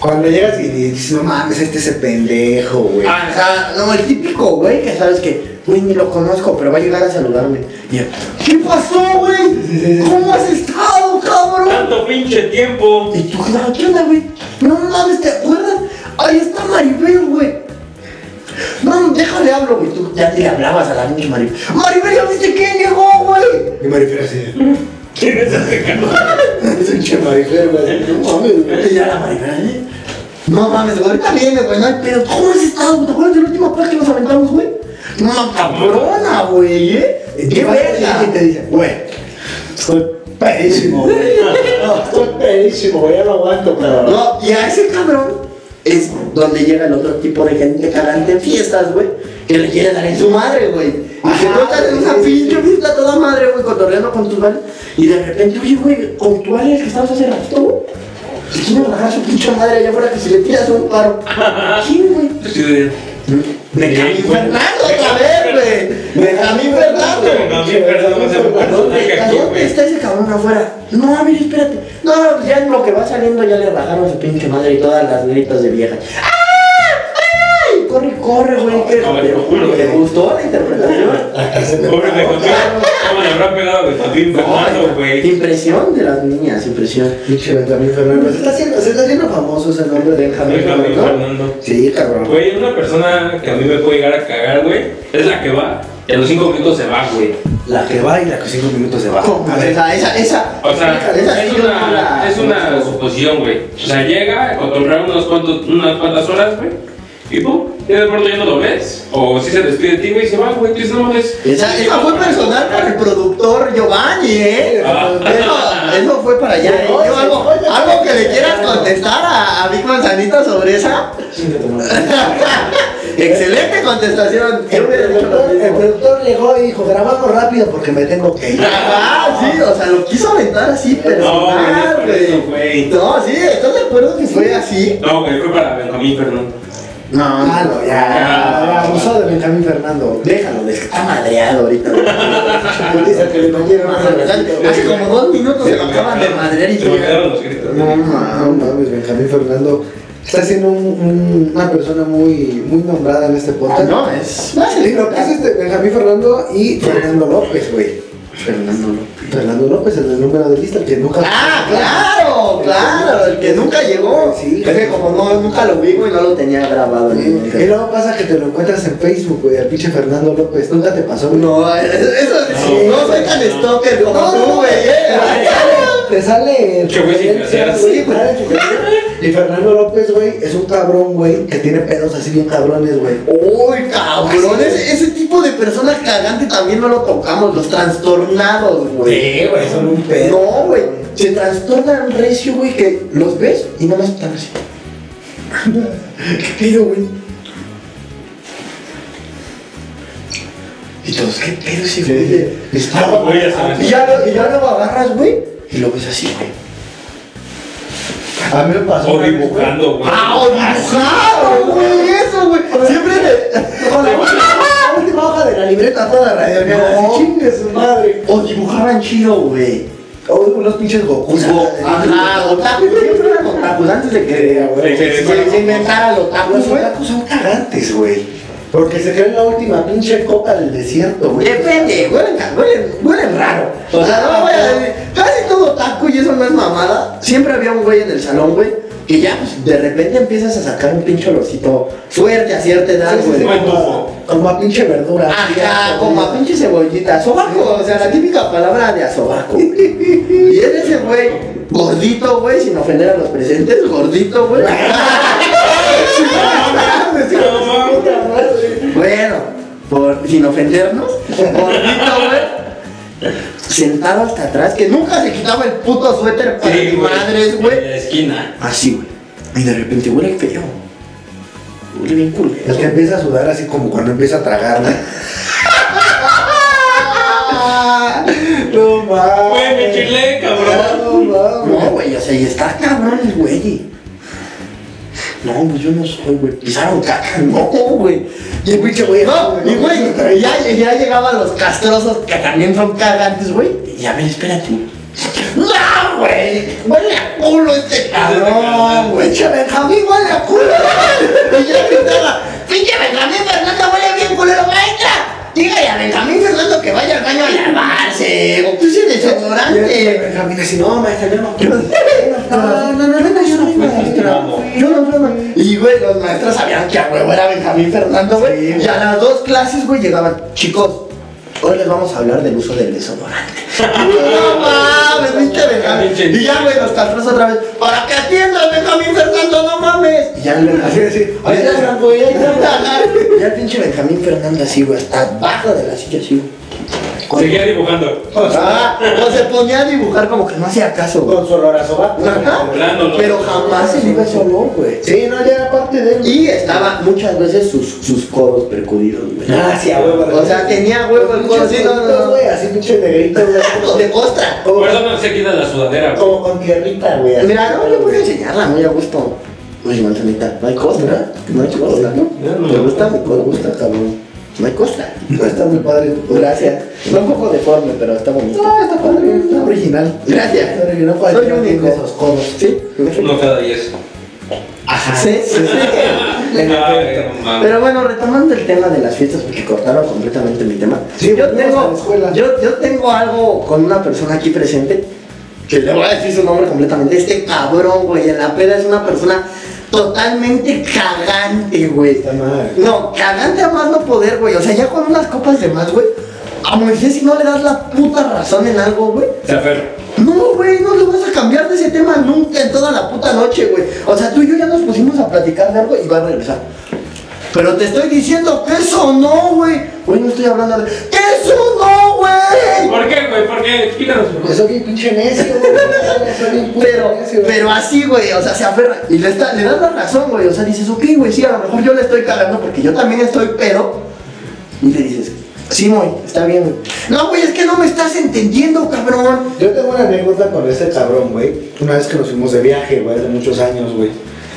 Cuando llegas y dices, no mames, este es el pendejo, güey. Ajá, no, el típico, güey, que sabes que, güey, ni lo conozco, pero va a llegar a saludarme. Y yo, ¿qué pasó, güey? ¿Cómo has estado, cabrón? Tanto pinche tiempo. Y tú, "Ah, ¿qué onda, güey? No mames, ¿te acuerdas? Ahí está Maribel, güey. No, déjale hablo, güey. Tú ya le hablabas a la pinche Maribel. Maribel, ¿ya viste quién llegó, güey? Y Marifer así. ¿Quién es ese cabrón? Es un che Marifer, güey. No mames, güey. Y ya la Maribel, ¿eh? No mames, güey, ahorita viene, güey, no hay pedo. ¿Cómo has estado, güey? ¿Te acuerdas del último plan que nos aventamos, güey? No, cabrona, güey, ¿eh? ¡Qué verga! Y te dice, güey, estoy pedísimo, güey. No, estoy pedísimo, güey, ya no aguanto, cabrón. No, y a ese cabrón es donde llega el otro tipo de gente cagante en fiestas, güey, que le quiere dar en su madre, güey. Y se Ajá, nota en sí. pinche fiesta toda madre, güey, cotorreando con tus vales. Y de repente, oye, güey, con tu vale que estabas hace rato, güey. Si quiere rajar su pinche madre allá afuera que si le tiras un paro. ¿Quién, güey? Sí, Benjamín Fernando otra vez, güey. Benjamín Fernando. Benjamín Fernando, o sea, ¿A dónde, aquí, ¿A dónde güey. está ese cabrón afuera? No, a ver, espérate. No, ya en lo que va saliendo ya le rajaron su pinche madre y todas las gritas de vieja. ¡Ah! ¡Ay! Corre, corre, güey. ¿Te gustó la? Pobre de Joaquín. ¿Cómo le habrá pegado de Joaquín Fernando, güey? Impresión de las niñas, impresión. Pinche Benjamín Fernando. Se está haciendo, se está haciendo famoso ese nombre de Benjamín Benjamín Fernando. Fernando. Sí, cabrón. Güey, una persona que a mí me puede llegar a cagar, güey, es la que va y a los cinco minutos se va, güey. La que va y la que cinco minutos se va. ¿Cómo? A ver, Esa, esa, esa. O sea, esa es sí una, la- es una suposición, güey. O sea, llega, cotorrea unos cuantos, unas cuantas horas, güey, y pum, y de pronto ya no lo ves. O si se despide de ti, güey, y se va, güey, dices, no mames. Esa, esa fue personal para el productor Giovanni, ¿eh? Ah. Eso, eso fue para allá. ¿eh? Yo, algo, algo que le quieras contestar a, a Vic Manzanito sobre esa. Excelente contestación. El productor, el productor llegó y dijo, grabamos rápido porque me tengo que ir. Ah, sí, o sea, lo quiso aventar así No, personal, güey. No, sí, ¿estás de acuerdo que fue así? No, güey, fue para Benjamín Fernando. No, Ah, no, ya, ya, ya abusó de Benjamín Fernando. Déjalo, está madreado ahorita. Dice que le metieron más Hace como dos minutos se lo acaban de madrear y. No, No mames. Benjamín Fernando está siendo un- un- una persona muy, muy nombrada en este podcast. No, es. Lo que es este Benjamín Fernando y Fernando López, güey. Fernando López. Fernando López, el del número de lista, el que nunca. Ah, claro, claro, el que nunca llegó. Sí. Es que como no, nunca lo vi, güey, no lo tenía grabado mi Y luego pasa que te lo encuentras en Facebook, güey, al pinche Fernando López. Nunca te pasó, güey. No, eso, sí, no soy tan stalker como tú, güey. Te sale Che, güey. Sí. Y Fernando López, güey, es un cabrón, güey, que tiene pedos así bien cabrones, güey. Uy, cabrón, ese, ese tipo de personas cagante también no lo tocamos, los trastornados, güey. Sí, güey, son un pedo. No, güey, se trastornan recio, güey, que los ves y nada más están así. ¿Qué pedo, güey? Y todos, ¿qué pedo ese güey? Está Güey. Y ya, y ya lo agarras, güey, y lo ves así, güey. A mí me pasó. O dibujando, güey. ¡Ah, o dibujado, güey! Eso, güey. Siempre. Con la última, la hoja de la libreta toda rayada. No. así, Chingue su madre. O dibujaban chido, güey. O unos pinches Goku. Ajá, otaku. Siempre eran otakus antes de que se, inventara el otaku, Los otakus son cagantes, güey. Porque se creen la última pinche coca del desierto, güey. Depende, huelen, huelen, huelen raro. O sea, no voy a decir, casi todo otaku y eso no es mamada. Siempre había un güey en el salón, güey, que ya pues, de repente empiezas a sacar un pinche olorcito fuerte a cierta edad, Sí, sí, güey. como, a pinche verdura. Ajá, como a pinche cebollita, sobaco, o sea, la típica palabra de asobaco. Y es ese güey, gordito, güey, sin ofender a los presentes, gordito, güey. Por, sin ofendernos, gordito, güey. Sentado hasta atrás, que nunca se quitaba el puto suéter para Sí, mis güey. madres, En güey. la esquina. Así, güey. Y de repente huele feo. Huele bien El que culero. empieza a sudar así como cuando empieza a tragar, güey. No mames. Güey, me chilé, cabrón. No mames. No, güey, o sea, y está cabrón el güey. No, pues yo no soy, güey. Pisaron caca, no, güey. Y el pinche güey. No, y güey, ya, ya llegaban los castrosos que también son cagantes, güey. Y a ver, espérate. No, güey. Huele a culo este cabrón, güey. Pinche Benjamín, huele a culo. Y yo gritaba, pinche Benjamín Fernando huele bien culero, maestra. Dígale a Benjamín Fernando que vaya al baño a lavarse. O puse Y desodorante. Benjamín así, no, maestra, yo no. No, No, no, no, no, yo no. No. Y, güey, los maestros sabían que a huevo era Benjamín Fernando, güey. Sí, y a las dos clases, güey, llegaban, chicos, hoy les vamos a hablar del uso del desodorante. no mames, Benjamín. Y ya, güey, los castros otra vez, para que atiendan Benjamín Fernando, no mames. Y ya el Así, Benjamín. así. Ahí está, güey, ahí está. Ya el pinche Benjamín Fernando así, güey, hasta abajo de la silla así, güey. Seguía dibujando. Ah, o se ponía a dibujar como que no hacía caso, güey. Con su olor a ¿no? Pero jamás se iba ese olor, güey. Sí, no, ya era parte de él. Y estaba muchas veces sus, sus codos percudidos, güey. Ah, sí, a huevo. O sea, tenía huevo el codo así, no, no, no. güey, así pinche negrito, güey. De costra. Por eso no se quita la sudadera, güey. como con tierrita, güey. Mira, no, yo voy a enseñarla muy a gusto. Oye, manzanita, no hay costra, no hay costra, ¿no? ¿Te gusta mi Me gusta, cabrón. No hay costra. Está muy padre. Gracias. Está un poco deforme, pero está bonito. No, está padre, está original. Gracias. Está original. Soy cualquiera único. esos codos. Sí. Uno cada diez. Ajá. Sí, sí, sí. Ay, no. Pero bueno, retomando el tema de las fiestas, porque cortaron completamente mi tema. Sí, yo, tengo, yo, yo tengo algo con una persona aquí presente, que le voy a decir su nombre completamente. Este cabrón, güey, en la peda es una persona totalmente cagante, güey. Está mal. No, cagante a más no poder, güey. O sea, ya con unas copas de más, güey. A Moisés si no le das la puta razón en algo, güey. Se aferra. No, güey, no le vas a cambiar de ese tema nunca en toda la puta noche, güey. O sea, tú y yo ya nos pusimos a platicar de algo y va a regresar. Pero te estoy diciendo que eso no, güey. Güey, no estoy hablando de. ¡Que eso no, güey! ¿Por qué, güey? ¿Por qué? Explícanos. soy bien pinche necio, güey. Pero, necio, pero así, güey, o sea, se aferra y le, está, le das la razón, güey. O sea, dices, ok, güey, sí, a lo mejor yo le estoy cagando porque yo también estoy, pero. Y le dices, sí, güey, está bien, güey. No, güey, es que no me estás entendiendo, cabrón. Yo tengo una anécdota con ese cabrón, güey. Una vez que nos fuimos de viaje, güey, hace muchos años, güey.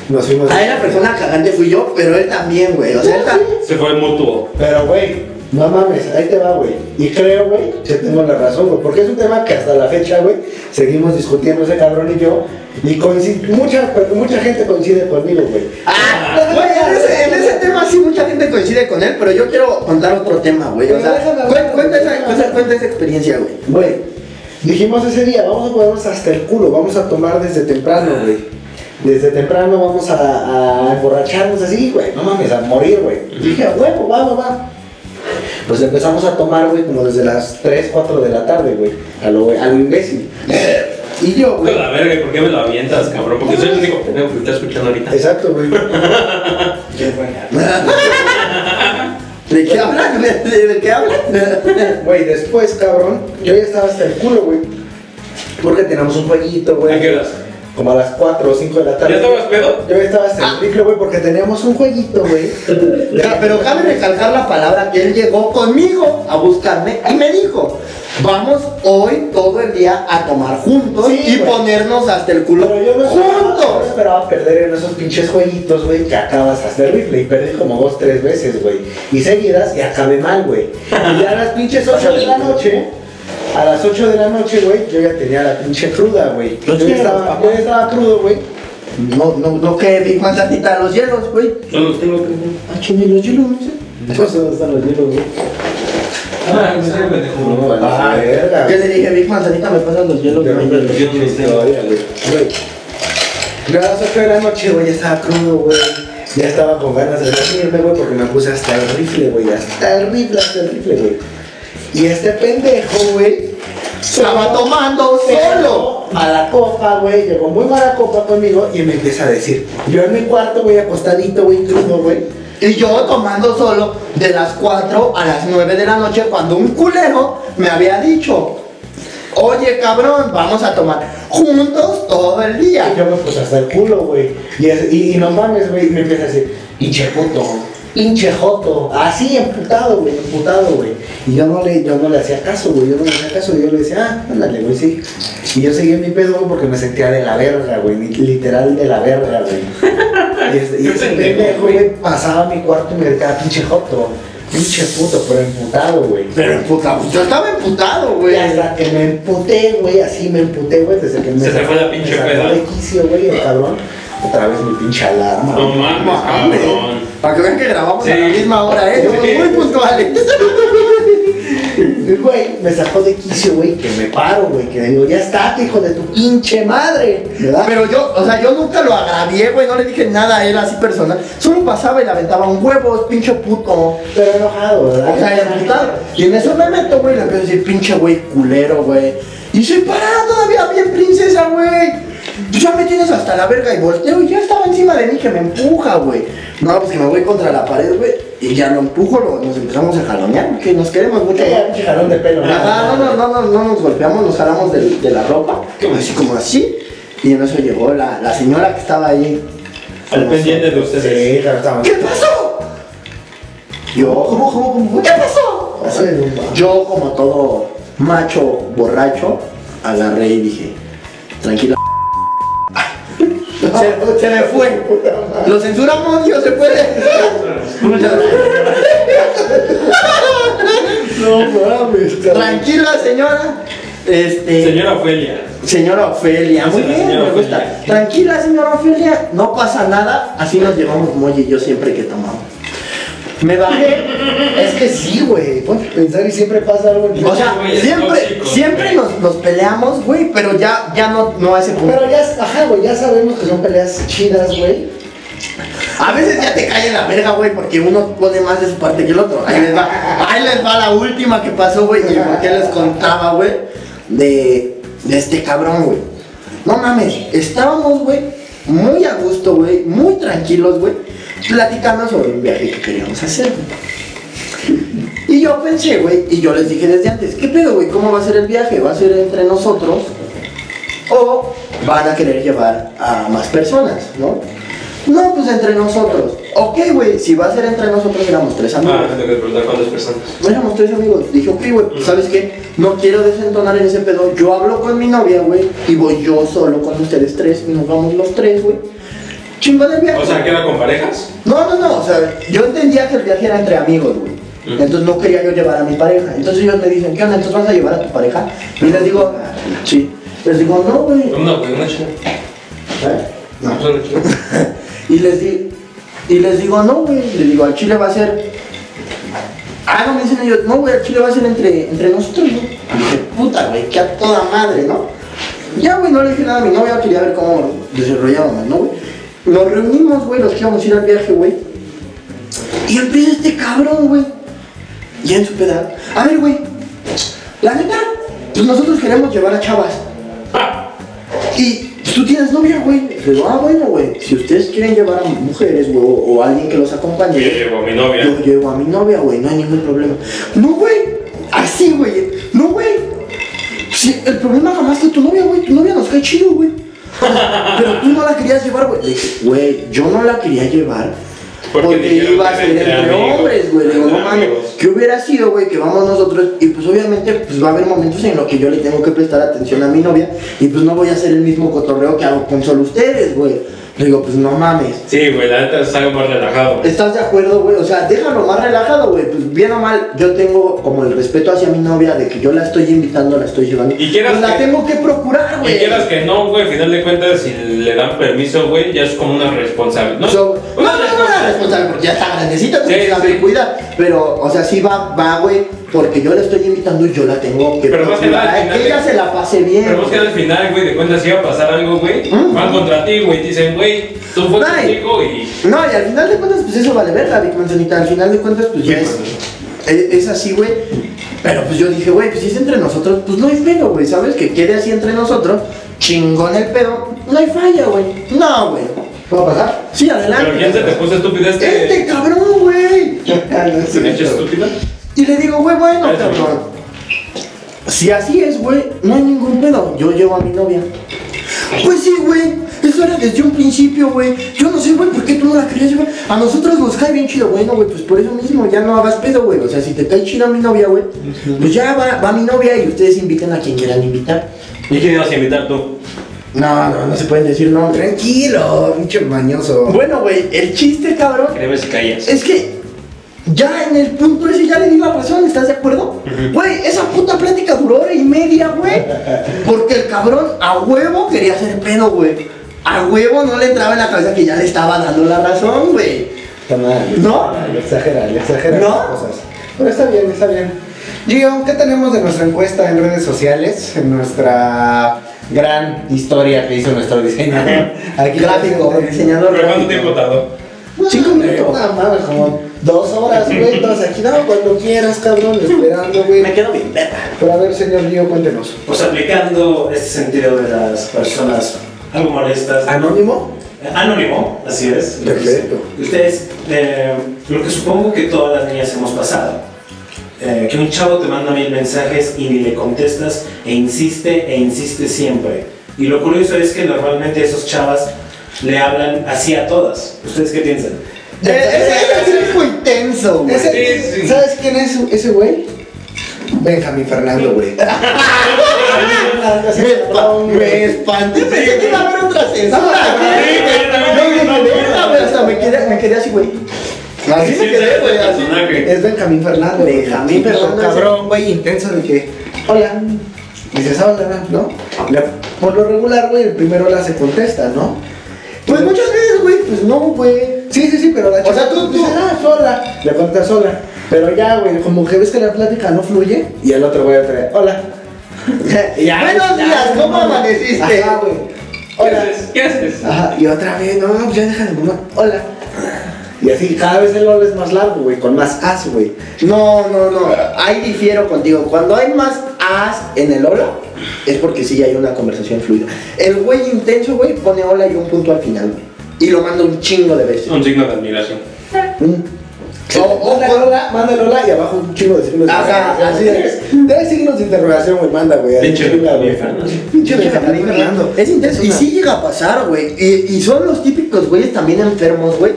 Nos fuimos. A él la persona cagante fui yo, pero él también, güey. O sea, él también. Se fue mutuo. Pero, güey, no mames, ahí te va, güey. Y creo, güey, que tengo la razón, güey. Porque es un tema que hasta la fecha, güey, seguimos discutiendo ese cabrón y yo. Y coincide, mucha, mucha gente coincide conmigo, güey. Ah, güey, en ese, en ese tema sí mucha gente coincide con él, pero yo quiero contar otro tema, güey. O sea, cuenta esa, cuenta- hablar. cuenta esa experiencia, güey. Güey, dijimos ese día, vamos a ponernos hasta el culo, vamos a tomar desde temprano, güey. Desde temprano vamos a, a emborracharnos así, güey. No mames, a morir, güey. Dije, a huevo, va, va, va. Pues empezamos a tomar, güey, como desde las 3, 4 de la tarde, güey. A lo, a lo imbécil. Y yo, güey. La verga, ¿por qué me lo avientas, cabrón? Porque soy el único pendejo que está escuchando ahorita. Exacto, güey. ¿De qué hablan? ¿De, de- de qué hablan? Güey, después, cabrón, yo ya estaba hasta el culo, güey. Porque teníamos un jueguito, güey. ¿A qué horas? Como a las 4 o 5 de la tarde. ¿Ya estabas pedo? Yo ya estaba hasta el rifle, güey, porque teníamos un jueguito, güey. Pero cabe recalcar la palabra que él llegó conmigo a buscarme y me dijo, vamos hoy todo el día a tomar juntos Sí, y ponernos hasta el culo Pero yo no esperaba, no juntos. esperaba perder en esos pinches jueguitos, güey, que acabas hasta el rifle. Y perdí como dos, tres veces, güey. Y seguidas y acabé mal, güey. Y ya a las pinches 8 de la noche, a las 8 de la noche, güey, yo ya tenía la pinche cruda, güey. Yo, Los ya hielos, estaba- yo ya estaba crudo, güey. No, no, no que Big Manzanita los hielos, güey. No los tengo que. Ah, chingue, los hielos, no sé. Pues, ¿dónde están los hielos, güey? Ah, no sé, pendejo. Ah, verga. Yo le dije, Big Manzanita, me pasan los hielos. Güey. yo no güey. Güey. Yo a las 8 de la noche, güey, ya estaba crudo, güey. Ya estaba con ganas de dormirme, güey, porque me puse hasta el rifle, güey. Hasta el rifle, hasta el rifle, güey. Y este pendejo, güey, Estaba tomando solo. a copa, güey, llegó muy mala copa conmigo y me empieza a decir, yo en mi cuarto, güey, acostadito, güey, crudo, güey. Y yo tomando solo de las 4 a las 9 de la noche cuando un culero me había dicho, oye cabrón, vamos a tomar juntos todo el Y día. yo me puse hasta el culo, güey. Y, y, y no mames, güey, y me empieza a decir, hinche puto, hinche joto. Así, emputado, güey, emputado, güey. Y yo no le, yo no le hacía caso, güey, yo no le hacía caso. Y yo le decía, ah, ándale, güey, sí. Y yo seguía en mi pedo, porque me sentía de la verga, güey, literal de la verga, güey. Y, este- y ese pendejo, güey. pasaba a mi cuarto y me decía, pinche joto, pinche puto, pero emputado, güey. Pero emputado, yo estaba emputado, güey. Hasta que me emputé, güey, así me emputé, güey, desde que me Se te fue la pinche me sacó peda. de quicio, güey, el cabrón. Otra vez mi pinche alarma. No mames. Para que vean que grabamos Sí. a la misma hora, ¿eh? Sí. muy puntuales. Güey, me sacó de quicio, güey, que me paro, güey, que digo, ya está, hijo de tu pinche madre, ¿verdad? Pero yo, o sea, yo nunca lo agravié, güey, no le dije nada a él así personal. Solo pasaba y le aventaba un huevo, pinche puto. Pero enojado, ¿verdad? O sea, emputado. Y en eso me meto, güey, le empiezo a decir, pinche güey culero, güey. Y soy parada todavía bien princesa, güey. Pues ya me tienes hasta la verga y volteo y ya estaba encima de mí que me empuja, güey. No, pues que me voy contra la pared, güey. Y ya lo empujo, lo- nos empezamos a jalonear, porque nos queremos mucho. Ya, pinche jalón de pelo. Ajá, no, no, no, no, no nos golpeamos, nos jalamos de, de la ropa, así como así. Y en eso llegó la, la señora que estaba ahí. Al pendiente de ustedes. Sí. ¿Qué pasó? Yo, ¿cómo, cómo, cómo? ¿Qué pasó? Así un. Yo, como todo macho borracho, agarré y dije, tranquila. Se, se me fue. Lo censuramos, Dios se puede. No mames. Tranquila, señora. Este. Señora Ofelia. Señora Ofelia, muy bien, señora me gusta. Ofelia. Tranquila, señora Ofelia, no pasa nada. Así nos llevamos Moy y yo siempre que tomamos. Me bajé. Es que sí, güey. Ponte a pensar y siempre pasa algo. O sea, siempre, tóxico, siempre nos, nos peleamos, güey, pero ya, ya no, no a ese punto. Pero ya, ajá, güey, ya sabemos que son peleas chidas, güey. A veces ya te cae en la verga, güey, porque uno pone más de su parte que el otro. Ahí les va, ahí les va la última que pasó, güey, y por qué les contaba, güey, de, de este cabrón, güey. No mames, estábamos, güey, muy a gusto, güey, muy tranquilos, güey, platicando sobre un viaje que queríamos hacer. Y yo pensé, güey, y yo les dije desde antes, ¿qué pedo, güey? ¿Cómo va a ser el viaje? ¿Va a ser entre nosotros? ¿O van a querer llevar a más personas, no? No, pues entre nosotros. Ok, güey, si va a ser entre nosotros, éramos tres amigos. Ah, tengo que preguntar cuántas personas. Éramos tres amigos. Dije, ok, güey, pues, ¿sabes qué? No quiero desentonar en ese pedo. Yo hablo con mi novia, güey, y voy yo solo con ustedes tres, y nos vamos los tres, güey. Chingón el viaje. O sea, ¿que era con parejas? No, no, no, o sea, yo entendía que el viaje era entre amigos, güey. Entonces no quería yo llevar a mi pareja. Entonces ellos me dicen, ¿qué onda? ¿Entonces vas a llevar a tu pareja? Y les digo, sí. Les digo, no, güey. Una, güey, una chica. ¿Eh? No, pues. Y les, di, y les digo, no, güey. Les digo, al chile va a ser. Ah, no me dicen ellos, no, güey, al chile va a ser entre, entre nosotros, ¿no? Y dije, puta, güey, que a toda madre, ¿no? Ya, güey, no le dije nada a mi novia, quería ver cómo desarrollábamos, ¿no, güey? Nos reunimos, güey, los que íbamos a ir al viaje, güey. Y empieza este cabrón, güey. Ya en su pedal. A ver, güey. La neta, pues nosotros queremos llevar a chavas. Y tú tienes novia, güey. Digo, ah, bueno, güey. Si ustedes quieren llevar a mujeres, güey, o, o alguien que los acompañe. Yo llevo a mi novia. Yo llevo a mi novia, güey, no hay ningún problema. No, güey. Así, güey. No, güey. Sí, el problema jamás fue tu novia, güey. Tu novia nos cae chido, güey. Pero tú no la querías llevar, güey. Le dije, güey, yo no la quería llevar. Porque iba a ser entre hombres, güey. Digo, no mames. ¿Qué hubiera sido, güey? Que vamos nosotros. Y pues obviamente pues va a haber momentos en los que yo le tengo que prestar atención a mi novia. Y pues no voy a hacer el mismo cotorreo que hago con solo ustedes, güey. Le digo, pues no mames. Sí, güey, la neta es algo más relajado. ¿Estás de acuerdo, güey? O sea, déjalo más relajado, güey. Pues bien o mal, yo tengo como el respeto hacia mi novia de que yo la estoy invitando, la estoy llevando. Y quieras pues la que- tengo que procurar, Y güey. quieras que no, güey, al final de cuentas, si le dan permiso, güey, ya es como una responsabilidad. ¿no? So- no, Una no, no, no, responsabilidad. responsable, porque ya está grandecita, Sí, sí. cuidar. Pero, o sea, sí va, va, güey, porque yo la estoy invitando y yo la tengo que Pero más que nada, procurar, al final que ella se la pase bien. Pero vos que al final, güey, de cuentas si iba a pasar algo, güey, Mm. van contra ti, güey, dicen, güey, tú fue Ay. contigo y... No, y al final de cuentas, pues eso vale verga, Big Manzanita. Al final de cuentas, pues ya es, pues, es, es así, güey. Pero pues yo dije, güey, pues si es entre nosotros, pues no hay pedo, güey, ¿sabes? Que quede así entre nosotros, chingón el pedo, no hay falla, güey. No, güey. ¿Puedo pasar? Sí, adelante. Pero ¿quién se te puso estúpida Este este? cabrón, güey. ¿Se me echa estúpida? Y le digo, güey, bueno, cabrón. Si así es, güey, no hay ningún pedo. Yo llevo a mi novia. Pues sí, güey. Eso era desde un principio, güey. Yo no sé, güey, por qué tú no la querías llevar. A nosotros nos cae bien chido, bueno, güey. Pues por eso mismo, ya no hagas pedo, güey. O sea, si te cae chido mi novia, güey, pues ya va, va mi novia y ustedes inviten a quien quieran invitar. ¿Y quién ibas a invitar tú? No, no, no se pueden decir nombres. Tranquilo, pinche mañoso. Bueno, güey, el chiste, cabrón, Créeme si callas. Es que ya en el punto ese ya le di la razón, ¿estás de acuerdo? Güey, esa puta plática duró hora y media, güey. Porque el cabrón a huevo quería hacer pedo, güey. A huevo no le entraba en la cabeza que ya le estaba dando la razón, güey. Está mal. ¿No? Le exagera, le exagera ¿No? las cosas. Pero está bien, está bien. Gio, ¿qué tenemos de nuestra encuesta en redes sociales? En nuestra gran historia que hizo nuestro diseñador. Aquí Gráfico, diseñador ¿Pero cuánto tiempo tardó? Cinco minutos. No, mames, como dos horas, güey. Aquí, no, cuando quieras, cabrón, esperando, güey. Me quedo bien verga. Pero a ver, señor Gio, cuéntenos. Pues aplicando este sentido de las personas algo molestas. ¿Anónimo? Anónimo, así es. Perfecto. Ustedes, eh, lo que supongo que todas las niñas hemos pasado. Eh, que un chavo te manda mil mensajes y ni le contestas e insiste e insiste siempre. Y lo curioso es que normalmente esos chavas le hablan así a todas. ¿Ustedes qué piensan? Ese es muy intenso, güey. Ese- Sí, sí. ¿Sabes quién es ese güey? Benjamín Fernando, güey. Me espa- me espanté, pensé que iba a haber otra censura. No, me quedé, me quedé así, güey. Así me quedé, güey. Es Benjamín Fernando. Benjamín Fernando, cabrón, güey, intenso de que, hola. Dices, hola, ¿no? Por lo regular, güey, el primero hola se contesta, ¿no? Pues muchas veces, güey, pues no, güey. Sí, sí, sí, pero la O sea, chica tú- tú- dices, ah, sola. Le contestas sola. Pero ya, güey, como que ves que la plática no fluye y el otro güey otra vez, hola. Y ya, Buenos días, ¿cómo amaneciste? Ajá, güey. ¿Qué Hola. haces? ¿Qué haces? Ajá, y otra vez, no, pues ya deja de mamar. Hola. Y así, cada vez el hola es más largo, güey, con más as, güey. No, no, no. Ahí difiero contigo. Cuando hay más as en el hola, es porque sí hay una conversación fluida. El güey intenso, güey, pone hola y un punto al final, güey. Y lo manda un chingo de veces. Un signo de admiración. Mm. O- o- hola, manda el hola y abajo un chingo de signos de Ajá, interrogación. así es. Tres signos de interrogación, güey, manda, güey. así, Pinche chinga, güey. Fernando. Pinche Benjamín Fernando. Es intenso. Y sí llega a pasar, güey. Y, y son los típicos güeyes también enfermos, güey.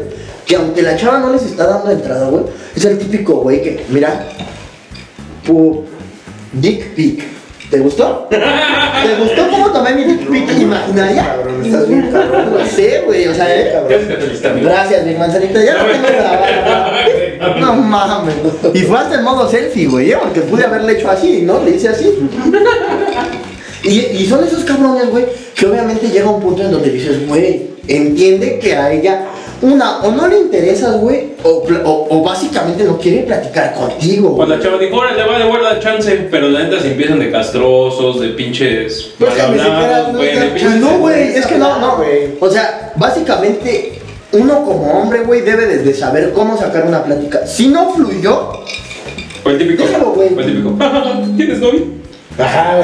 Que aunque la chava no les está dando entrada, güey. Es el típico güey que, mira. Pu. Dick pic. ¿Te gustó? ¿Te gustó cómo tomé mi pic imaginaria? Cabrón, estás bien cabrón, No güey. sé, güey. O sea, eh. Gracias, mi manzanita. Ya lo tengo grabado. No mames. Y fue hasta en modo selfie, güey, ¿eh? porque pude haberle hecho así, ¿no? Le hice así. Y, y son esos cabrones, güey, que obviamente llega un punto en donde dices, güey, entiende que a ella, una, o no le interesas, güey, o, o, o básicamente no quiere platicar contigo. Cuando güey. la chava dijo, órale, vale, guarda chance, pero la neta se empiezan de castrosos, de pinches Pues que güey, de Pues pinches... no, güey, es que no, no, güey. O sea, básicamente, uno como hombre, güey, debe de, de saber cómo sacar una plática. Si no fluyó, Fue el típico. Déjalo, güey. Fue el típico. ¿Tienes novio? Ajá.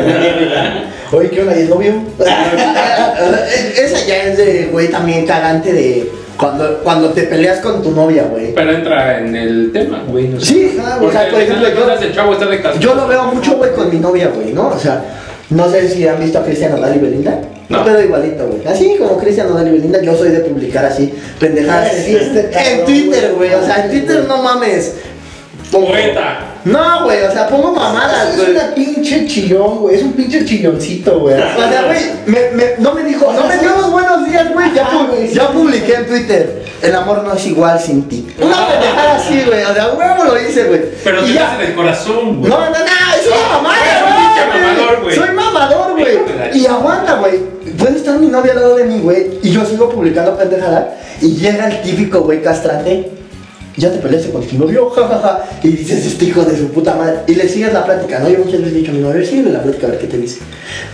Oye, ¿qué onda? ¿Y el novio? esa ya es de, güey, también cagante de cuando, cuando te peleas con tu novia, güey. Pero entra en el tema, güey. no sé. Sí, Ajá, o sea, por ejemplo, yo, chavo está de yo lo veo mucho, güey, con mi novia, güey, ¿no? O sea, no sé si han visto a Cristian Nodal y Belinda. No. Pero igualito, güey. Así como Cristian Nodal y Belinda, yo soy de publicar así, pendejadas. Sí, este en Twitter, güey. O sea, en Twitter no mames. Poeta. No, güey, o sea, pongo mamadas, Es una pinche chillón, güey. Es un pinche chilloncito, güey. O sea, güey, me, me- no me dijo, no me dio los buenos días, güey. Ya, pu- ya publiqué en Twitter. El amor no es igual sin ti. Una pendejada así, güey. O sea, huevo lo hice, güey. Pero te ya. nace del corazón, güey. No, no, no, es una mamada, Eres un güey. pinche mamador, güey. Soy mamador, güey. Y aguanta, güey. Puede estar mi novia al lado de mí, güey. Y yo sigo publicando pendejada. Y llega el típico, güey, castrante. Ya te peleaste con tu novio, jajaja. Y dices, este hijo de su puta madre. Y le sigues la plática, ¿no? Yo muchas veces he dicho a mi novio, síguele la plática a ver qué te dice.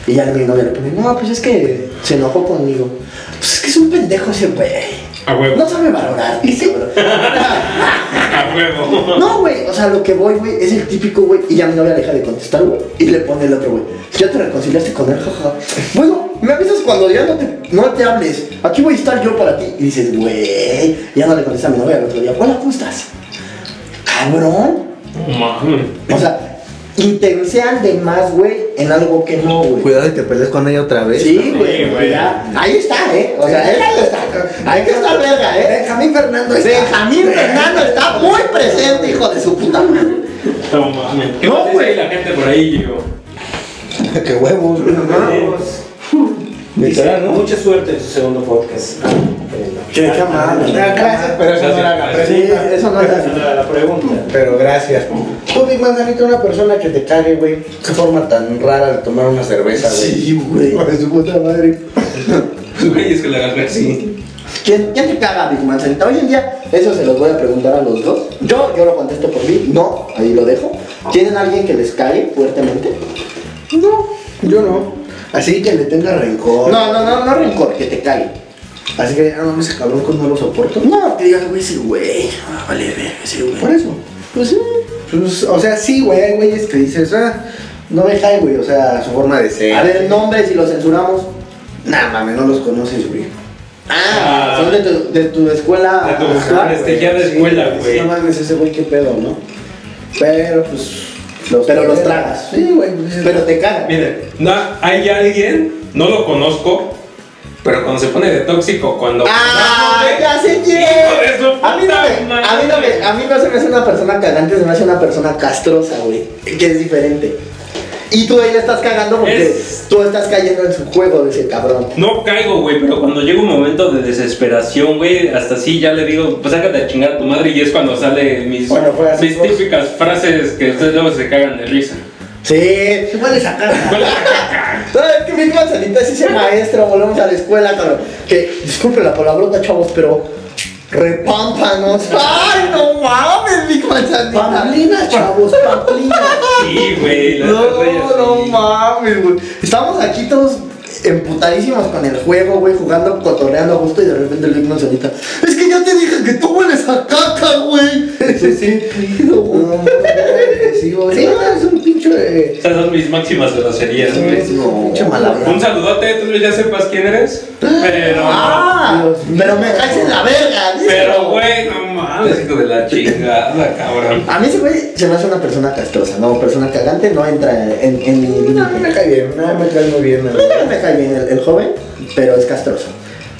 Y ya mi novia le pone, no, pues es que se enojó conmigo. Pues es que es un pendejo ese güey. No sabe valorar, cabrón. A huevo. No, güey, o sea, lo que voy, güey, es el típico, güey, y ya mi novia deja de contestar, güey, y le pone el otro, güey. Ya te reconciliaste con él, jaja. Bueno, me avisas cuando ya no te, no te hables. Aquí voy a estar yo para ti. Y dices, güey, ya no le contesta a mi novia el otro día. Hola, ¿cómo estás? Cabrón. O sea, intensean de más, güey, en algo que no, güey. Cuidado y te pelees con ella otra vez. Sí, güey, güey. Ahí está, ¿eh? O sea, ahí está. Hay que estar verga, ¿eh? Benjamín Fernando está. Benjamín Fernando está muy presente, hijo de su puta madre. No mames. ¿Qué No, güey. la gente por ahí, Diego? Qué huevos, mucha suerte en su segundo podcast. Qué mal. Gracias, pero eso no era la Gracias. Sí, pregunta. eso no era la pregunta. Pero gracias. Tú, Big Manzanita, una persona que te cague, güey. Qué forma tan rara de tomar una cerveza, güey. Sí, güey. De su puta madre. Güey, es que la agarré así. ¿Quién, ¿Quién te caga, Big Manzanita? Hoy en día, eso se los voy a preguntar a los dos. Yo, yo lo contesto por mí. No, ahí lo dejo. ¿Tienen alguien que les cague fuertemente? No, yo no. Así que le tenga rencor. No, no, no, no rencor, que te cague. Así que, ah, no, ese cabrón con no lo soporto. No, que digas, güey, ese güey. Ah, vale, ver, ese güey. Por eso. Pues sí. Pues, o sea, sí, güey. Hay güeyes que dices, ah, no me cae, güey. O sea, su forma de ser. A ver, nombres y lo censuramos. Nah, mames, no los conoces, güey. Ah, son de tu, de tu escuela. De tu- Ajá. Prestigiada Sí, escuela, sí, güey. No mames, ese güey, qué pedo, ¿no? Pero, pues. Pero los tragas. Sí, güey. pues, Pero te cagan. Miren, no, hay alguien, no lo conozco, pero cuando se pone de tóxico, cuando. ¡Ah! ¡Ya sé quién! A mí, no puta me, madre. a, mí no me, a mí no se me hace una persona cagante, se me hace una persona castrosa, güey. Que es diferente. Y tú ahí le estás cagando porque Es- tú estás cayendo en su juego de ese cabrón. No caigo, güey, pero cuando llega un momento de desesperación, güey, hasta así ya le digo, pues sácate a chingar a tu madre y es cuando sale mis, Bueno, típicas frases que ustedes luego se cagan de risa. Sí. Se puede sacar. ¿Sabes qué? Mi manzanita es ese maestro, volvemos a la escuela, cabrón. Que, disculpe la palabrota, chavos, pero. Repámpanos. ¡Ay, no mames, mi manzanita! Pamplina, chavos, pamplina. Sí, güey, la No, verdad, no mames, güey. Estamos aquí todos emputadísimos con el juego, güey, jugando, cotorreando a gusto y de repente le digo a Solita, es que ya te dije que tú hueles a caca, güey. Sí, sí. No, No, Sí, güey. Sí, no, es un pinche. eh, Esas son mis máximas groserías, güey. Un pinche malabrón. Un saludote, tú ya sepas quién eres. Pero. Ah, mío. pero me caes en la verga. Pero, güey, no mames, hijo de la chingada, cabrón. A mí ese güey se me hace una persona castrosa, no, persona cagante no entra en, en mi No, no me cae bien, no me cae muy bien. A mí también me cae bien el, el joven, pero es castroso.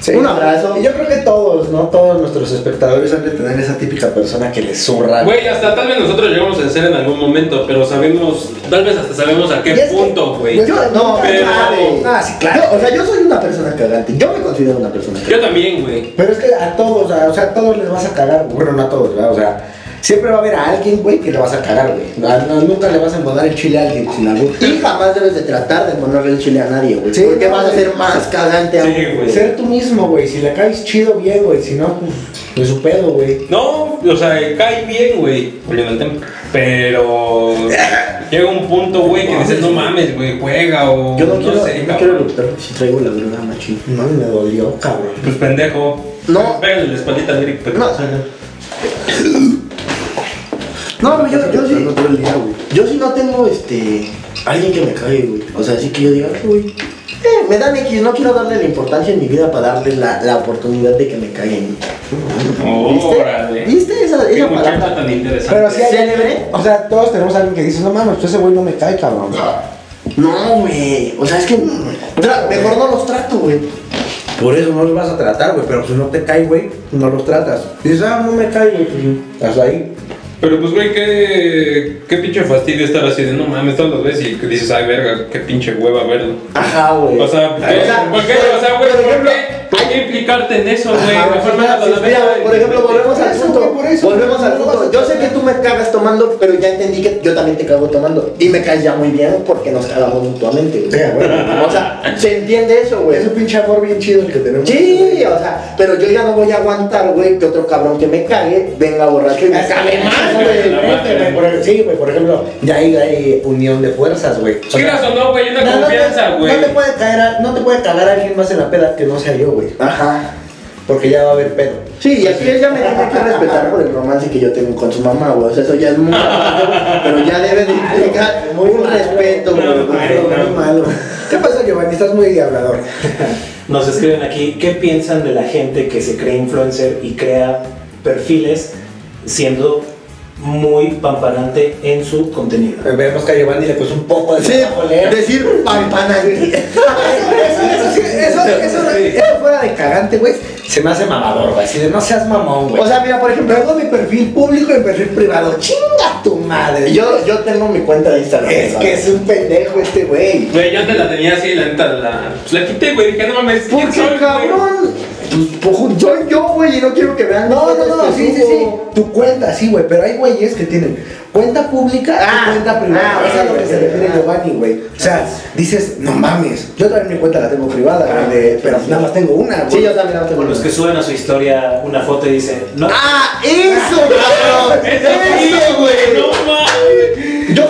Sí. Un abrazo. Y yo creo que todos, ¿no? Todos nuestros espectadores han de tener esa típica persona que les zurra. Güey, hasta tal vez nosotros llegamos a ser en algún momento, pero sabemos, tal vez hasta sabemos a qué punto, güey. Yo, no, Pero- claro. Ah, sí, claro. Yo, o sea, yo soy una persona cagante. Yo me considero una persona cagante. Yo también, güey. Pero es que a todos, o sea, a todos les vas a cagar. Bueno, no a todos, ¿verdad? O sea, siempre va a haber a alguien, güey, que le vas a cagar, güey. No- nunca le vas a embodar el chile a alguien sin algún. Y jamás debes de tratar de ponerle el chile a nadie, güey. Sí, porque no, vas a ser más cagante. Sí, güey. Ser tú mismo, güey. Si le caes chido, bien, güey. Si no, pues, es su pedo, güey. No, o sea, cae bien, güey. Volviendo al tema. Pero llega un punto, güey, que dices, no mames, güey, juega o. Yo no quiero, sé, no quiero eructar si traigo la verdad, machín. No, me dolió, cabrón. Pues pendejo. No. Pégale la espaldita al Eric, pero. No. No, güey, yo, yo sí. No todo el día, güey. Yo sí no tengo este. Alguien que me cague, güey. O sea, sí que yo diga, "Ay, güey. Eh, me dan X, no quiero darle la importancia en mi vida para darle la, la oportunidad de que me caguen. ¿Viste? Órale. ¿Viste esa, Qué esa palabra? tan interesante. Pero sí hay ¿Célebre? O sea, todos tenemos a alguien que dice, no mames, pues ese güey no me cae, cabrón. No, güey. O sea, es que tra- mejor no los trato, güey. Por eso no los vas a tratar, güey. Pero si no te cae, güey, no los tratas. Dices, ah, no me cae, güey. Pues hasta ahí. Pero pues, güey, qué, qué pinche fastidio estar así de no mames, todas las veces y que dices, ay, verga, qué pinche hueva verlo. Ajá, güey. O sea, ¿qué? O sea, güey, por ¿por ejemplo, qué? ¿Por qué implicarte en eso, güey? Mejor a la mira, por ejemplo, volvemos al punto. volvemos al punto. Yo sé que tú me cagas tomando, pero ya entendí que yo también te cago tomando. Y me caes ya muy bien porque nos cagamos mutuamente. O sea, se entiende eso, güey. Es un pinche amor bien chido el que tenemos. Sí, o sea, pero yo ya no voy a aguantar, güey, que otro cabrón que me cague venga borracho y me cague más, güey. Sí, güey, por ejemplo, ya hay, hay unión de fuerzas, güey. Quieras o no, güey, una confianza, güey. No te puede caer, a- no te puede cagar alguien más en la peda que no sea yo, güey. Ajá. Porque ya va a haber pedo. Sí, y aquí ella me tiene que respetar por el romance que yo tengo con su mamá, güey. O sea, eso ya es muy güey, pero ya debe de implicar un respeto, güey. No, Muy malo. ¿Qué pasa, Giovanni? Estás muy hablador. Nos escriben aquí, ¿qué piensan de la gente que se cree influencer y crea perfiles siendo muy pampanante en su contenido? Vemos que a Giovanni le puso un poco de Sí, leer. decir pampanante. Eso, eso, eso, eso fuera de cagante, güey. Se me hace mamador, güey. Así de no seas mamón, güey. O sea, mira, por ejemplo, Tengo mi perfil público y mi perfil privado. Chinga tu madre. yo, yo tengo mi cuenta de Instagram. Es que es un pendejo este güey. Güey, yo antes la tenía así, la neta, la, pues la quité, güey, dije, no mames, ¿quién Porque, cabrón, pues, pues, soy yo, güey, y no quiero que vean No, mis no, no, sí, sí, sí. Tu cuenta, sí, güey. Pero hay güeyes que tienen cuenta pública Ah, y cuenta privada. ah, Eso es a lo que se refiere ah. Giovanni, güey. O sea, dices, no mames. Yo también mi cuenta la tengo privada, Ah, de- pero sí. nada más tengo una, güey. Sí, yo también la tengo. Con los que suben a su historia una foto y dicen, no, ¡Ah, eso, cabrón! Eso sí, ¡Eso, güey! no mames. Yo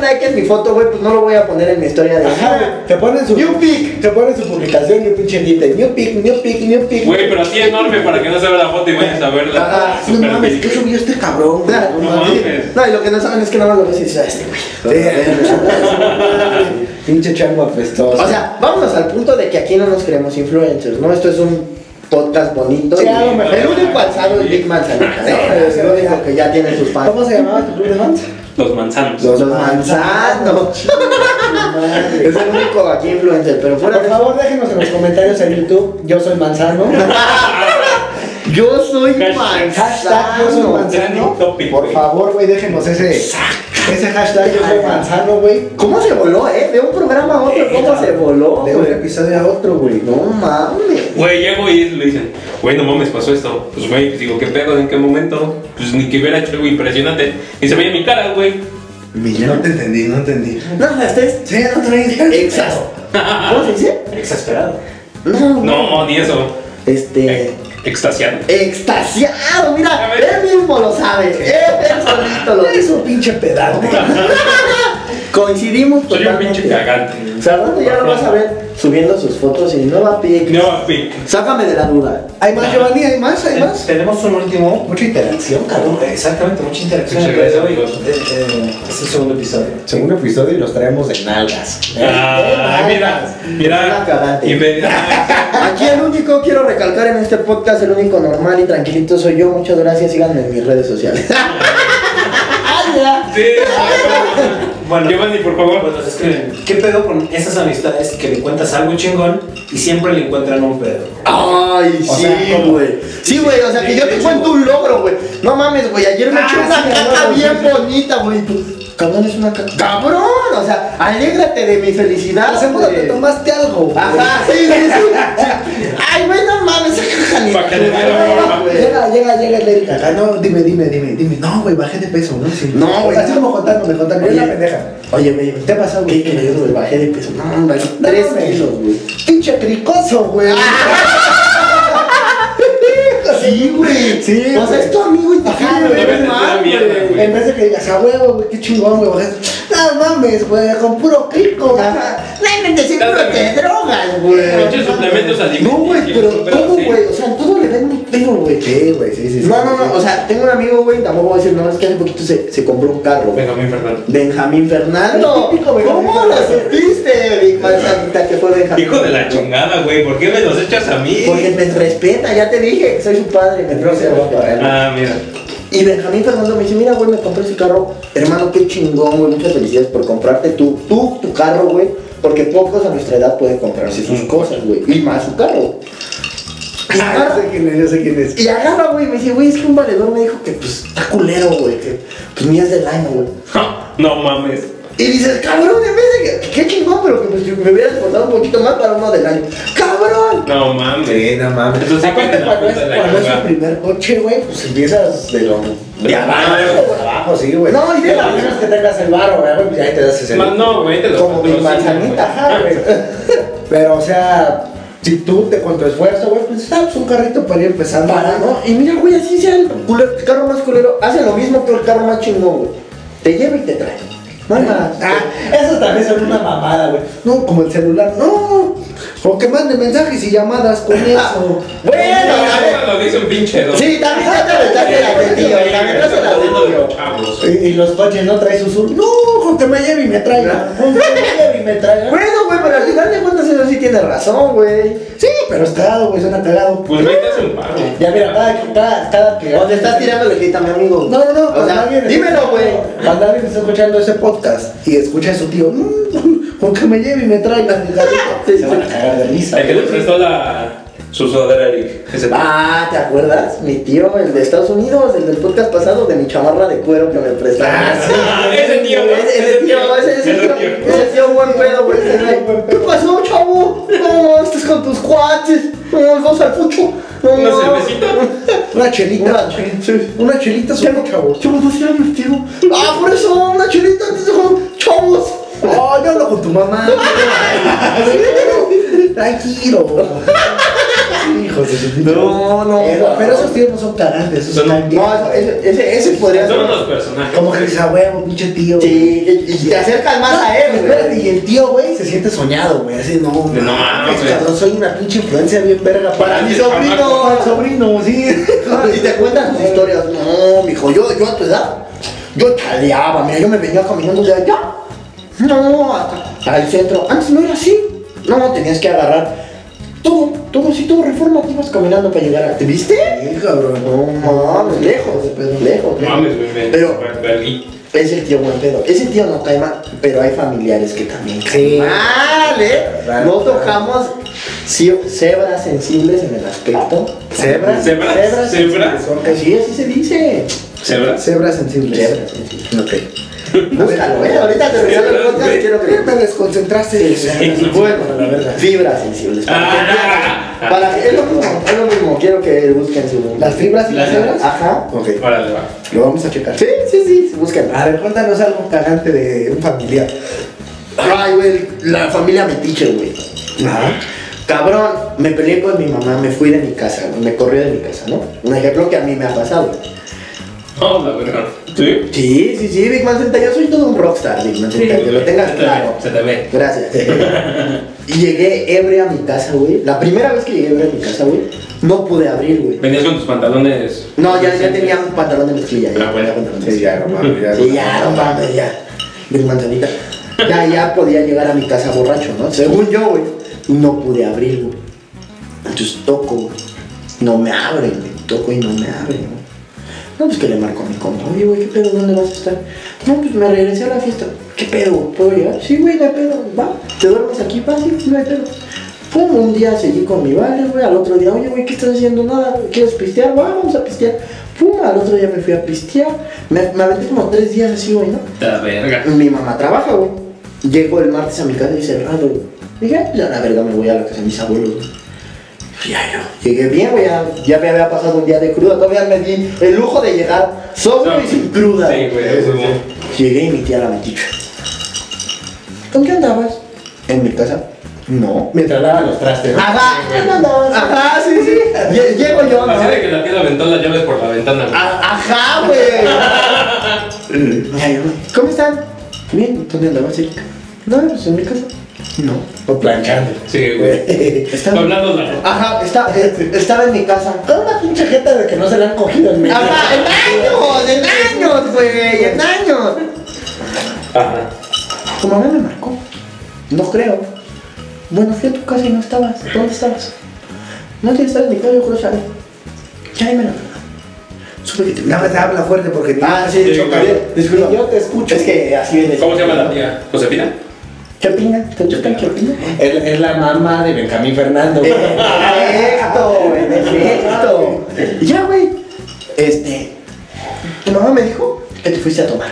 dar like en mi foto, güey, pues no lo voy a poner en mi historia de Ajá, te ponen su New pic. te ponen su publicación y un pinche new pic, new pic, new pic. Güey, pero así enorme para que no se vea la foto y vayas a verla. Ah, no mames, ¿qué subió este cabrón? No no, mames. no, y lo que no saben es que nada más lo ves y dices, ah, este güey. Pinche chango apestoso. O sea, vámonos al punto de que aquí no nos creemos influencers, ¿no? Esto es un podcast bonito. Sí, y a lo mejor. el único alzado es Big Manzanita, ¿no? Es el único que ya tiene sus fans. ¿Cómo se llamaba tu club de fans? Los manzanos. Los manzanos. Es el único aquí influencer, pero fuera Por de favor, déjenos en los comentarios en YouTube. Yo soy Manzano. Yo soy Hashtag- Hashtag yo soy manzano. Manzano. Por favor, güey, déjenos ese. Ese hashtag yo soy Manzano, güey. ¿Cómo se voló, eh? De un programa a otro, ¿cómo se voló? De un güey? episodio a otro, güey. No mames. Güey, llego y le dicen, güey, no mames, pasó esto. Pues, güey, pues, digo, ¿qué pedo? ¿En qué momento? Pues ni que hubiera hecho algo impresionante. Y se veía mi cara, güey. No te entendí, no entendí. No, este es Sí, no traes. exas. ¿Cómo se dice? Exasperado. No, No, ni eso. Este. Extasiado. Extasiado, mira, él mismo lo sabe, él, él solito lo Es dijo. un pinche pedante. Coincidimos Soy un totalmente. pinche cagante. O sea, rato ya lo vas a ver subiendo sus fotos y no va a pic. No, pic. Sácame de la duda. ¿Hay más, Giovanni? ¿Hay más? ¿Hay más? Tenemos un último. Mucha interacción, cabrón. Exactamente, mucha interacción. Muchas el día de gracias, amigos. Eh, eh, Es el segundo episodio. Segundo episodio y los traemos de nalgas. Ah, mira, mira. Aquí el único, quiero recalcar en este podcast, el único normal y tranquilito soy yo. Muchas gracias, síganme en mis redes sociales. sí, Bueno, Giovanni, por favor. Pues nos escriben, ¿qué pedo con esas amistades que le cuentas algo chingón y siempre le encuentran un pedo? Ay, O sí, güey. Sí, güey, o sea, que yo te cuento un logro, güey. No mames, güey, ayer me Ah, eché una sí, caca bien sí, sí. bonita, güey. Cabrón, es una. ¡Cabrón! O sea, alégrate de mi felicidad. Seguro te güey. tomaste algo. Ajá, sí, sí, sí. Ay, güey, no mames, esa caja ni Pa' que le diera güey. Llega, llega, llega el Erika acá. No, dime, dime, dime, dime. No, güey, bajé de peso, ¿no? Sí. No, güey. Así como contándome, contándome. Oye. pendeja. Oye, güey, ¿Qué pasó, güey? ¿Qué crees, güey? Bajé de peso. No, hombre, No, tres güey. kilos, güey. Pinche cricoso, güey. Sí, güey. Sí, O sea, es tu amigo y te quiere güey. En vez de que digas, a huevo, güey, qué chingón, güey. No mames, güey, con puro crico. Ajá. Realmente siempre te drogas, güey. Pinches suplementos No, güey, pero todo, güey. O sea, todo le ven un pedo, güey. Sí, güey, sí, sí. sí. No, no, no. O sea, tengo un amigo, güey, tampoco voy a decir, no, es que hace poquito se, se compró un carro. mi Fernando. Benjamín Fernando. Benjamín ¿Cómo lo supiste, que fue Benjamín? Hijo de la chingada, güey. ¿Por qué me los echas a mí? Porque me respeta, ya te dije que soy su padre. Me El próximo va para él. Ah, mira. Y Benjamín Fernando me dice, mira, güey, me compré ese carro. Hermano, qué chingón, güey. Muchas felicidades por comprarte tú, tú, tu carro, güey. Porque pocos a nuestra edad pueden comprarse sus cosas, güey. Y más su carro. Y Ah, agarra, yo sé quién es, yo sé quién es. y agarra, güey, y me dice, güey, es que un valedor me dijo que, pues, está culero, güey. Que, pues, es del año, güey. No mames. Y dices, cabrón, en vez de que, qué chingón, pero que pues, me hubiera esforzado un poquito más para uno del año. ¡Cabrón! No mames. Sí, no mames. Eso sí Aparte, la cuando es, la cuando tu primer coche, güey, pues empiezas de lo. De abajo, de abajo, sí, güey. No, y de a menos que tengas el barro, güey, pues ahí te das ese. Más no, güey, te lo Como mi manzanita, güey. ajá, güey. Pero, o sea, si tú te con tu esfuerzo, güey, pues ah, pues un carrito para ir empezando. Para, ¿no? Y mira, güey, así sea el, culero- el carro más culero. Hace lo mismo que el carro más chingón, güey. Te lleva y te trae. No hay más. Ah, esos también son una mamada, güey. No, como el celular, no. O que mande mensajes y llamadas con eso. Bueno, a ver. Eso lo dice un pinche don. Sí, también ya te aventaste la de tío. También te la de tío. Chavos. Y, y los coches no traen sus. No, con que me lleve y me traiga. Con que me lleve y me traiga. Bueno, güey, pero al final de cuentas eso sí tiene razón, güey. Sí, pero es cagado, güey, suena cagado. Pues vete a hacer un paro. Ya mira, cada, cada, cada que. Donde estás tirando le quita a mi amigo. No, no, no. O cuando sea, alguien- dímelo, güey. Cuando alguien está escuchando ese podcast y escucha a su tío, "Mm, con que me lleve y me traiga mi carrito. Se van a cagar de risa. El que le prestó la. Su sudadera Eric. Ah, ¿te acuerdas? Mi tío, el de Estados Unidos, el del podcast pasado, de mi chamarra de cuero que me prestaron. Ah, sí. Ah, ese tío, ¿no? Ese, ese tío, ese, ese tío, ese tío buen pedo, güey. ¿Qué pasó, chavo? No, estás con tus cuates. No, vamos al fucho. No, ¿Una no. cervecita? Una chelita. Una chelita. Una chelita solo, chavos. Chavo, 12 años, tío. Ah, por eso, una chelita, chavos. Oh, yo hablo con tu mamá. Tranquilo. Hijos de su pinche- No, no. Pero, pero esos tíos no son cagantes. Esos Son-. No, ese, ese, ese podría ser. Son unos personajes. Como que dices, a huevo, pinche tío. Sí, y te acercan más a él, Espérate, güey. Y el tío, güey, se siente soñado, güey. Así, no, No, mames, güey. cabrón, soy una pinche influencia bien verga Para mi sobrino. Para el sobrino, sí. Y te cuentan sus historias. No, mijo, yo, yo a tu edad, yo chaleaba, mira, yo me venía caminando de allá. No, hasta, al centro. Antes no era así. No, tenías que agarrar todo, todo, sí, todo reforma. Te ibas caminando para llegar a. ¿Te viste? Sí, cabrón. No mames, lejos, lejos, lejos. Mames, güey. Pero-. Es el tío buen pedo. Ese tío no cae mal, pero hay familiares que también caen Sí. mal, ¿eh? Claro. No tocamos cebras sensibles en el aspecto. ¿Cebras? ¿Cebras? Cebras. ¿Cebras? Sí, así se dice. ¿Cebras? Cebras sensibles. Cebras sensibles. Ok. Búscalo, ¿eh? Ahorita te regalo el podcast y quiero que Me desconcentraste. Bueno, fibras sensibles. Para que Ah. Para que- es lo mismo, es lo mismo. Quiero que busquen su. ¿Las fibras y las cebras? Ajá. Ok. Órale, va. Lo vamos a checar. Sí, sí, sí, busquen. A ver, cuéntanos algo cagante de un familiar. Ay, güey, la familia metiche, güey. Ajá. Cabrón, me peleé con mi mamá, me fui de mi casa, me corrió de mi casa, ¿no? Un ejemplo que a mí me ha pasado. Oh, la verga. ¿Sí? Sí, sí, sí, Big Man Senta, yo soy todo un rockstar, Big Man Senta, que lo tengas Se te claro. ve, Se te ve. Gracias. y llegué ebria a mi casa, güey. La primera vez que llegué ebria a mi casa, güey, no pude abrir, güey. Venías con tus pantalones. No, ya, ya tenía un pantalón de mezclilla, ya. Ah, bueno. tenía pantalón de Sí, ya, no mames. Ya, Sí, ya, no mames, ya. Big Manzanita. Ya, ya podía llegar a mi casa borracho, ¿no? Según yo, güey. Y no pude abrir, güey. Entonces toco, güey. No me abren, güey. Toco y no me abren, güey. No, pues que le marco a mi compa. Oye, güey, ¿qué pedo? ¿Dónde vas a estar? No, pues me regresé a la fiesta. ¿Qué pedo? ¿Puedo llegar? Sí, güey, no hay pedo. Va, ¿te duermes aquí? Va, sí, no hay pedo. Pum, un día seguí con mi vale, güey. Al otro día, oye, güey, ¿qué estás haciendo? Nada, ¿quieres pistear? Va, vamos a pistear. Pum, al otro día me fui a pistear. Me, me aventé como tres días así, güey, ¿no? La verga. Mi mamá trabaja, güey. Llego el martes a mi casa y cerrado, güey. Dije, "Ah, pues la verga me voy a la casa de mis abuelos, güey. Ya, yo. Llegué bien, güey. Ya, ya me había pasado un día de cruda. Todavía me di el lujo de llegar sobrio y sin cruda. Sí, güey, Sí. Llegué y mi tía la metiche. ¿Con qué andabas? ¿En mi casa? No. Mientras lavan los trastes. ¿no? Ajá, ¿dónde andabas? Ajá, sí, sí. Lle- Llego yo, ¿no? Así de que la tía aventó las llaves por la ventana. güey. A- Ajá, güey. ¿Cómo están? Bien, ¿dónde andabas, Erika? No, pues en mi casa. No. O planchando. Sí, güey. Estaba, Hablando de la ajá, está- eh, estaba en mi casa. Con una pinche jeta de que no se le han cogido en México. Ajá, en años, en años, güey, en años. Ajá. Tu mamá me marcó. No creo. Bueno, fui a tu casa y no estabas. ¿Dónde estabas? No te estabas en mi casa, yo creo la. Supe que te Nada más habla fuerte porque Ah, sí, Sí. Disculpa. Yo te escucho. Es que así viene. ¿Cómo se llama la tía? ¿Josefina? Chapina, ¿te chocan Chapina? Es, es la mamá de Benjamín Fernando. güey. Perfecto, en efecto. Y ya, güey. Este. Tu mamá me dijo que te fuiste a tomar.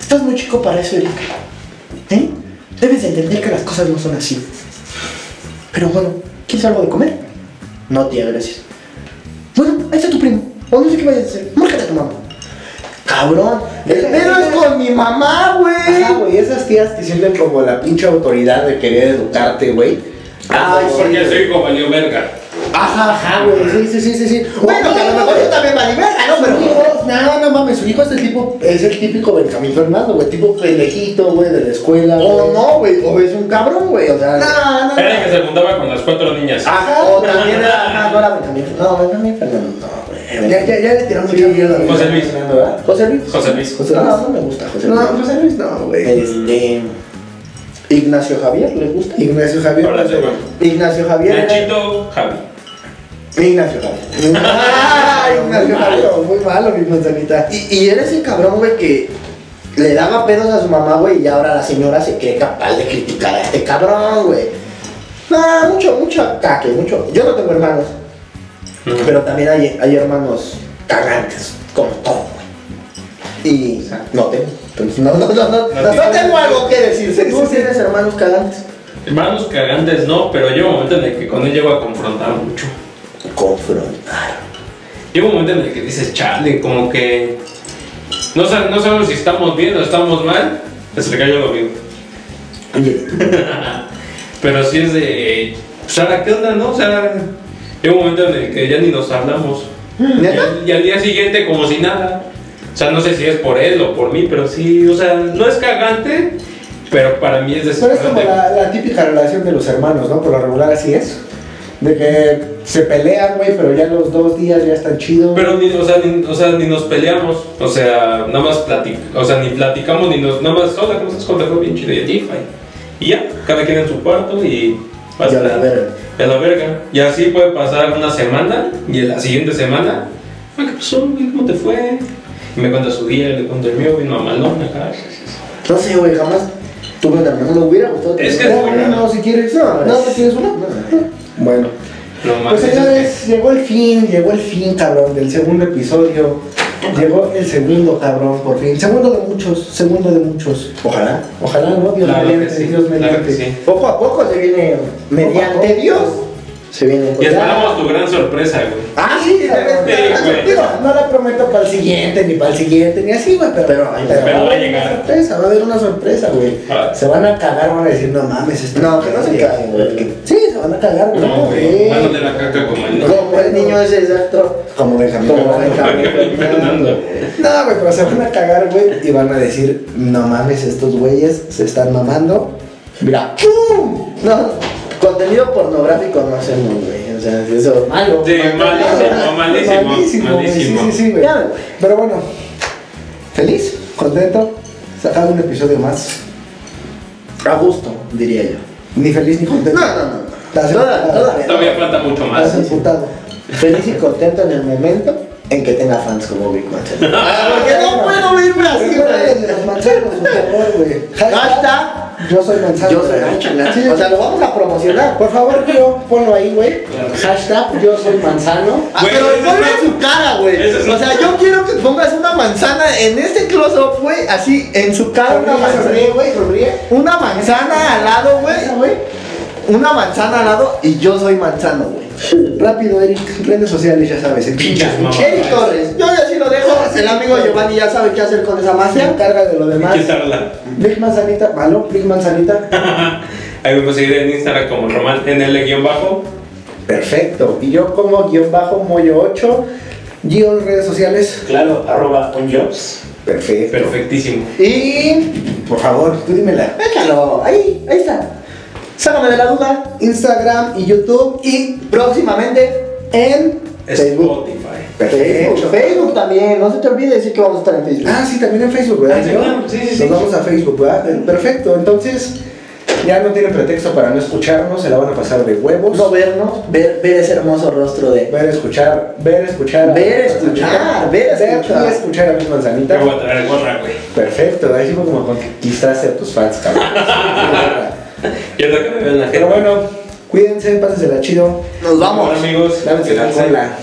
Estás muy chico para eso, Erika. ¿Eh? Debes de entender que las cosas no son así. Pero bueno, ¿quieres algo de comer? No, tía, gracias. Bueno, ahí está tu primo. O no sé qué vayas a hacer. Márcate a tu mamá. Cabrón, el pedo es con mi mamá, güey. Ajá, güey, esas tías que sienten como la pinche autoridad de querer educarte, güey. Ay, sí, Porque su güey. hijo valió verga. Ajá, Ajá, güey, sí, sí, sí, sí, sí. Bueno, que a lo mejor yo también valí verga, ¿no? Su Pero. no, no mames, su hijo es el tipo, es el típico Benjamín Fernando, güey, tipo pendejito, güey, de la escuela. O no, güey, o es un cabrón, güey, o sea. No, no, Era el que se juntaba con las cuatro niñas. Ajá, o también era. No era Benjamín. No, Benjamín Fernando, no, güey. Ya, ya, ya le tiraron Sí, mucha mierda. a José Luis. José Luis. José Luis. José No, Luis. no me gusta José No, Luis. José Luis no, güey. Este. Ignacio Javier, ¿les gusta? Ignacio Javier. No güey. Ignacio Javier. era- Nachito Javi. Ignacio Javier. Ah, Ignacio Javier, muy malo, mi manzanita. Y, y era ese cabrón, güey, que le daba pedos a su mamá, güey, y ahora la señora se cree capaz de criticar a este cabrón, güey. No, mucho, mucho caque, mucho. Yo no tengo hermanos, pero también hay, hay hermanos cagantes, como todo, güey. Y no tengo. Entonces, no, no, no, no, no, tengo algo que decir. ¿Tú tienes hermanos cagantes? Hermanos cagantes no, pero llega un momento en el que con él llego a confrontar mucho. Confrontar. Llega un momento en el que dices, chale, como que no, sab- no sabemos si estamos bien o estamos mal. Se le cayó lo mismo. Oye, Pero sí es de, ahora qué onda, ¿no? O sea, llega un momento en el que ya ni nos hablamos. Y y al día siguiente como si nada. O sea, no sé si es por él o por mí, pero sí, o sea, no es cagante, pero para mí es Pero es como desesperante. la, la típica relación de los hermanos, ¿no? Por lo regular así es. De que se pelean, güey, pero ya los dos días ya están chidos. Pero ni, o sea, ni, o sea, ni nos peleamos, o sea, nada más platic, o sea, ni platicamos, ni nos, nada más, hola, ¿cómo estás? ¿Cómo te fue? Bien chido, y allí, bye. Y ya, cada quien en su cuarto y. Ya la verga. A la verga. Y así puede pasar una semana y en la siguiente semana. "Ah, ¿Qué pasó? ¿Cómo te fue? Y me cuenta su día, le cuento el mío, bien mamalón acá. No sé, güey, jamás tuve una hermana. No me hubiera gustado. Es que-. No, no, si quieres. No, No, no, es- tienes una. Bueno. No Pues señores, llegó el fin, llegó el fin, cabrón, del segundo episodio. Llegó el segundo, cabrón, por fin. Segundo de muchos, segundo de muchos. Ojalá. Ojalá, ¿no? Dios Claro mediante, sí, Dios mediante. sí. Poco a poco se viene, mediante poco. Dios, se viene. Y esperamos tu gran sorpresa, güey. Ah, sí, Sí, güey. Digo, no la prometo para el siguiente, ni para el siguiente, ni así, güey, pero, Pero- pero va a haber llegar. Una sorpresa, va a haber una sorpresa, güey. Ah. Se van a cagar, van a decir, no mames, esto No, que no se caguen, güey. Sí, se van a cagar, güey. No, güey. La caca como el Como el niño ese exacto. Como Benjamín. Como. Benjamín. No, güey, pero se van a cagar, güey, y van a decir, no mames, estos güeyes se están mamando. Mira, ¡pum! No, contenido pornográfico no hacemos, güey. O sea, eso. Malo. Sí, malísimo, malísimo, güey, malísimo. Sí, sí, sí, güey. Pero bueno, feliz, contento, sacado un episodio más. A gusto, diría yo. Ni feliz ni contento. No, no, no. Toda- todavía. Falta mucho más. Emputado. Feliz y contento en el momento en que tenga fans como Big Manchester. Ah, porque no puedo verme así, güey. los manzanos, por favor, güey. Hashtag Yo soy manzano. yo soy manchana. Sí, O sea, lo vamos a promocionar. por favor, yo ponlo ahí, güey. Hashtag yo soy manzano. Ah, pero es más- en su cara, güey. es O sea, yo quiero que pongas una manzana en este close-up, güey. Así, en su cara, una manzana. güey. Una manzana al lado, güey. Una manzana al lado y yo soy manzano, güey. Rápido, Eric. Redes sociales, ya sabes. En Pinches. Eric Torres. Yo ya sí lo dejo. El amigo Giovanni ya sabe qué hacer con esa magia. encarga de lo demás. Quitarla. Big Manzanita, malo, Big Manzanita. Ahí me puedes seguir en Instagram como Román en el guion bajo. Perfecto. Y yo como guion bajo Moyo 8. Gio en redes sociales. Claro, arroba onjobs. Perfecto. Perfectísimo. Y por favor, tú dímela. Déjalo. Ahí, ahí está. Sácame de la duda. Instagram y YouTube Y próximamente en Facebook. Spotify. Facebook. Facebook también. No se te olvide decir que vamos a estar en Facebook. Ah, sí, también en Facebook, ¿verdad? Ah, sí, sí, sí, Nos vamos a Facebook, ¿verdad? Perfecto. Entonces, ya no tienen pretexto para no escucharnos, se la van a pasar de huevos. No vernos, ver, ver ese hermoso rostro de. Ver, escuchar, ver, escuchar. Ver, escuchar, ver, escuchar. y escuchar a mi manzanita. Te voy a traer gorra, güey. Perfecto, ahí sí fue como conquistaste a tus fans, cabrón. Y es lo que me ven la gente. Pero bueno, cuídense, pásensela chido. Nos vamos. amigos. Lávense la cola.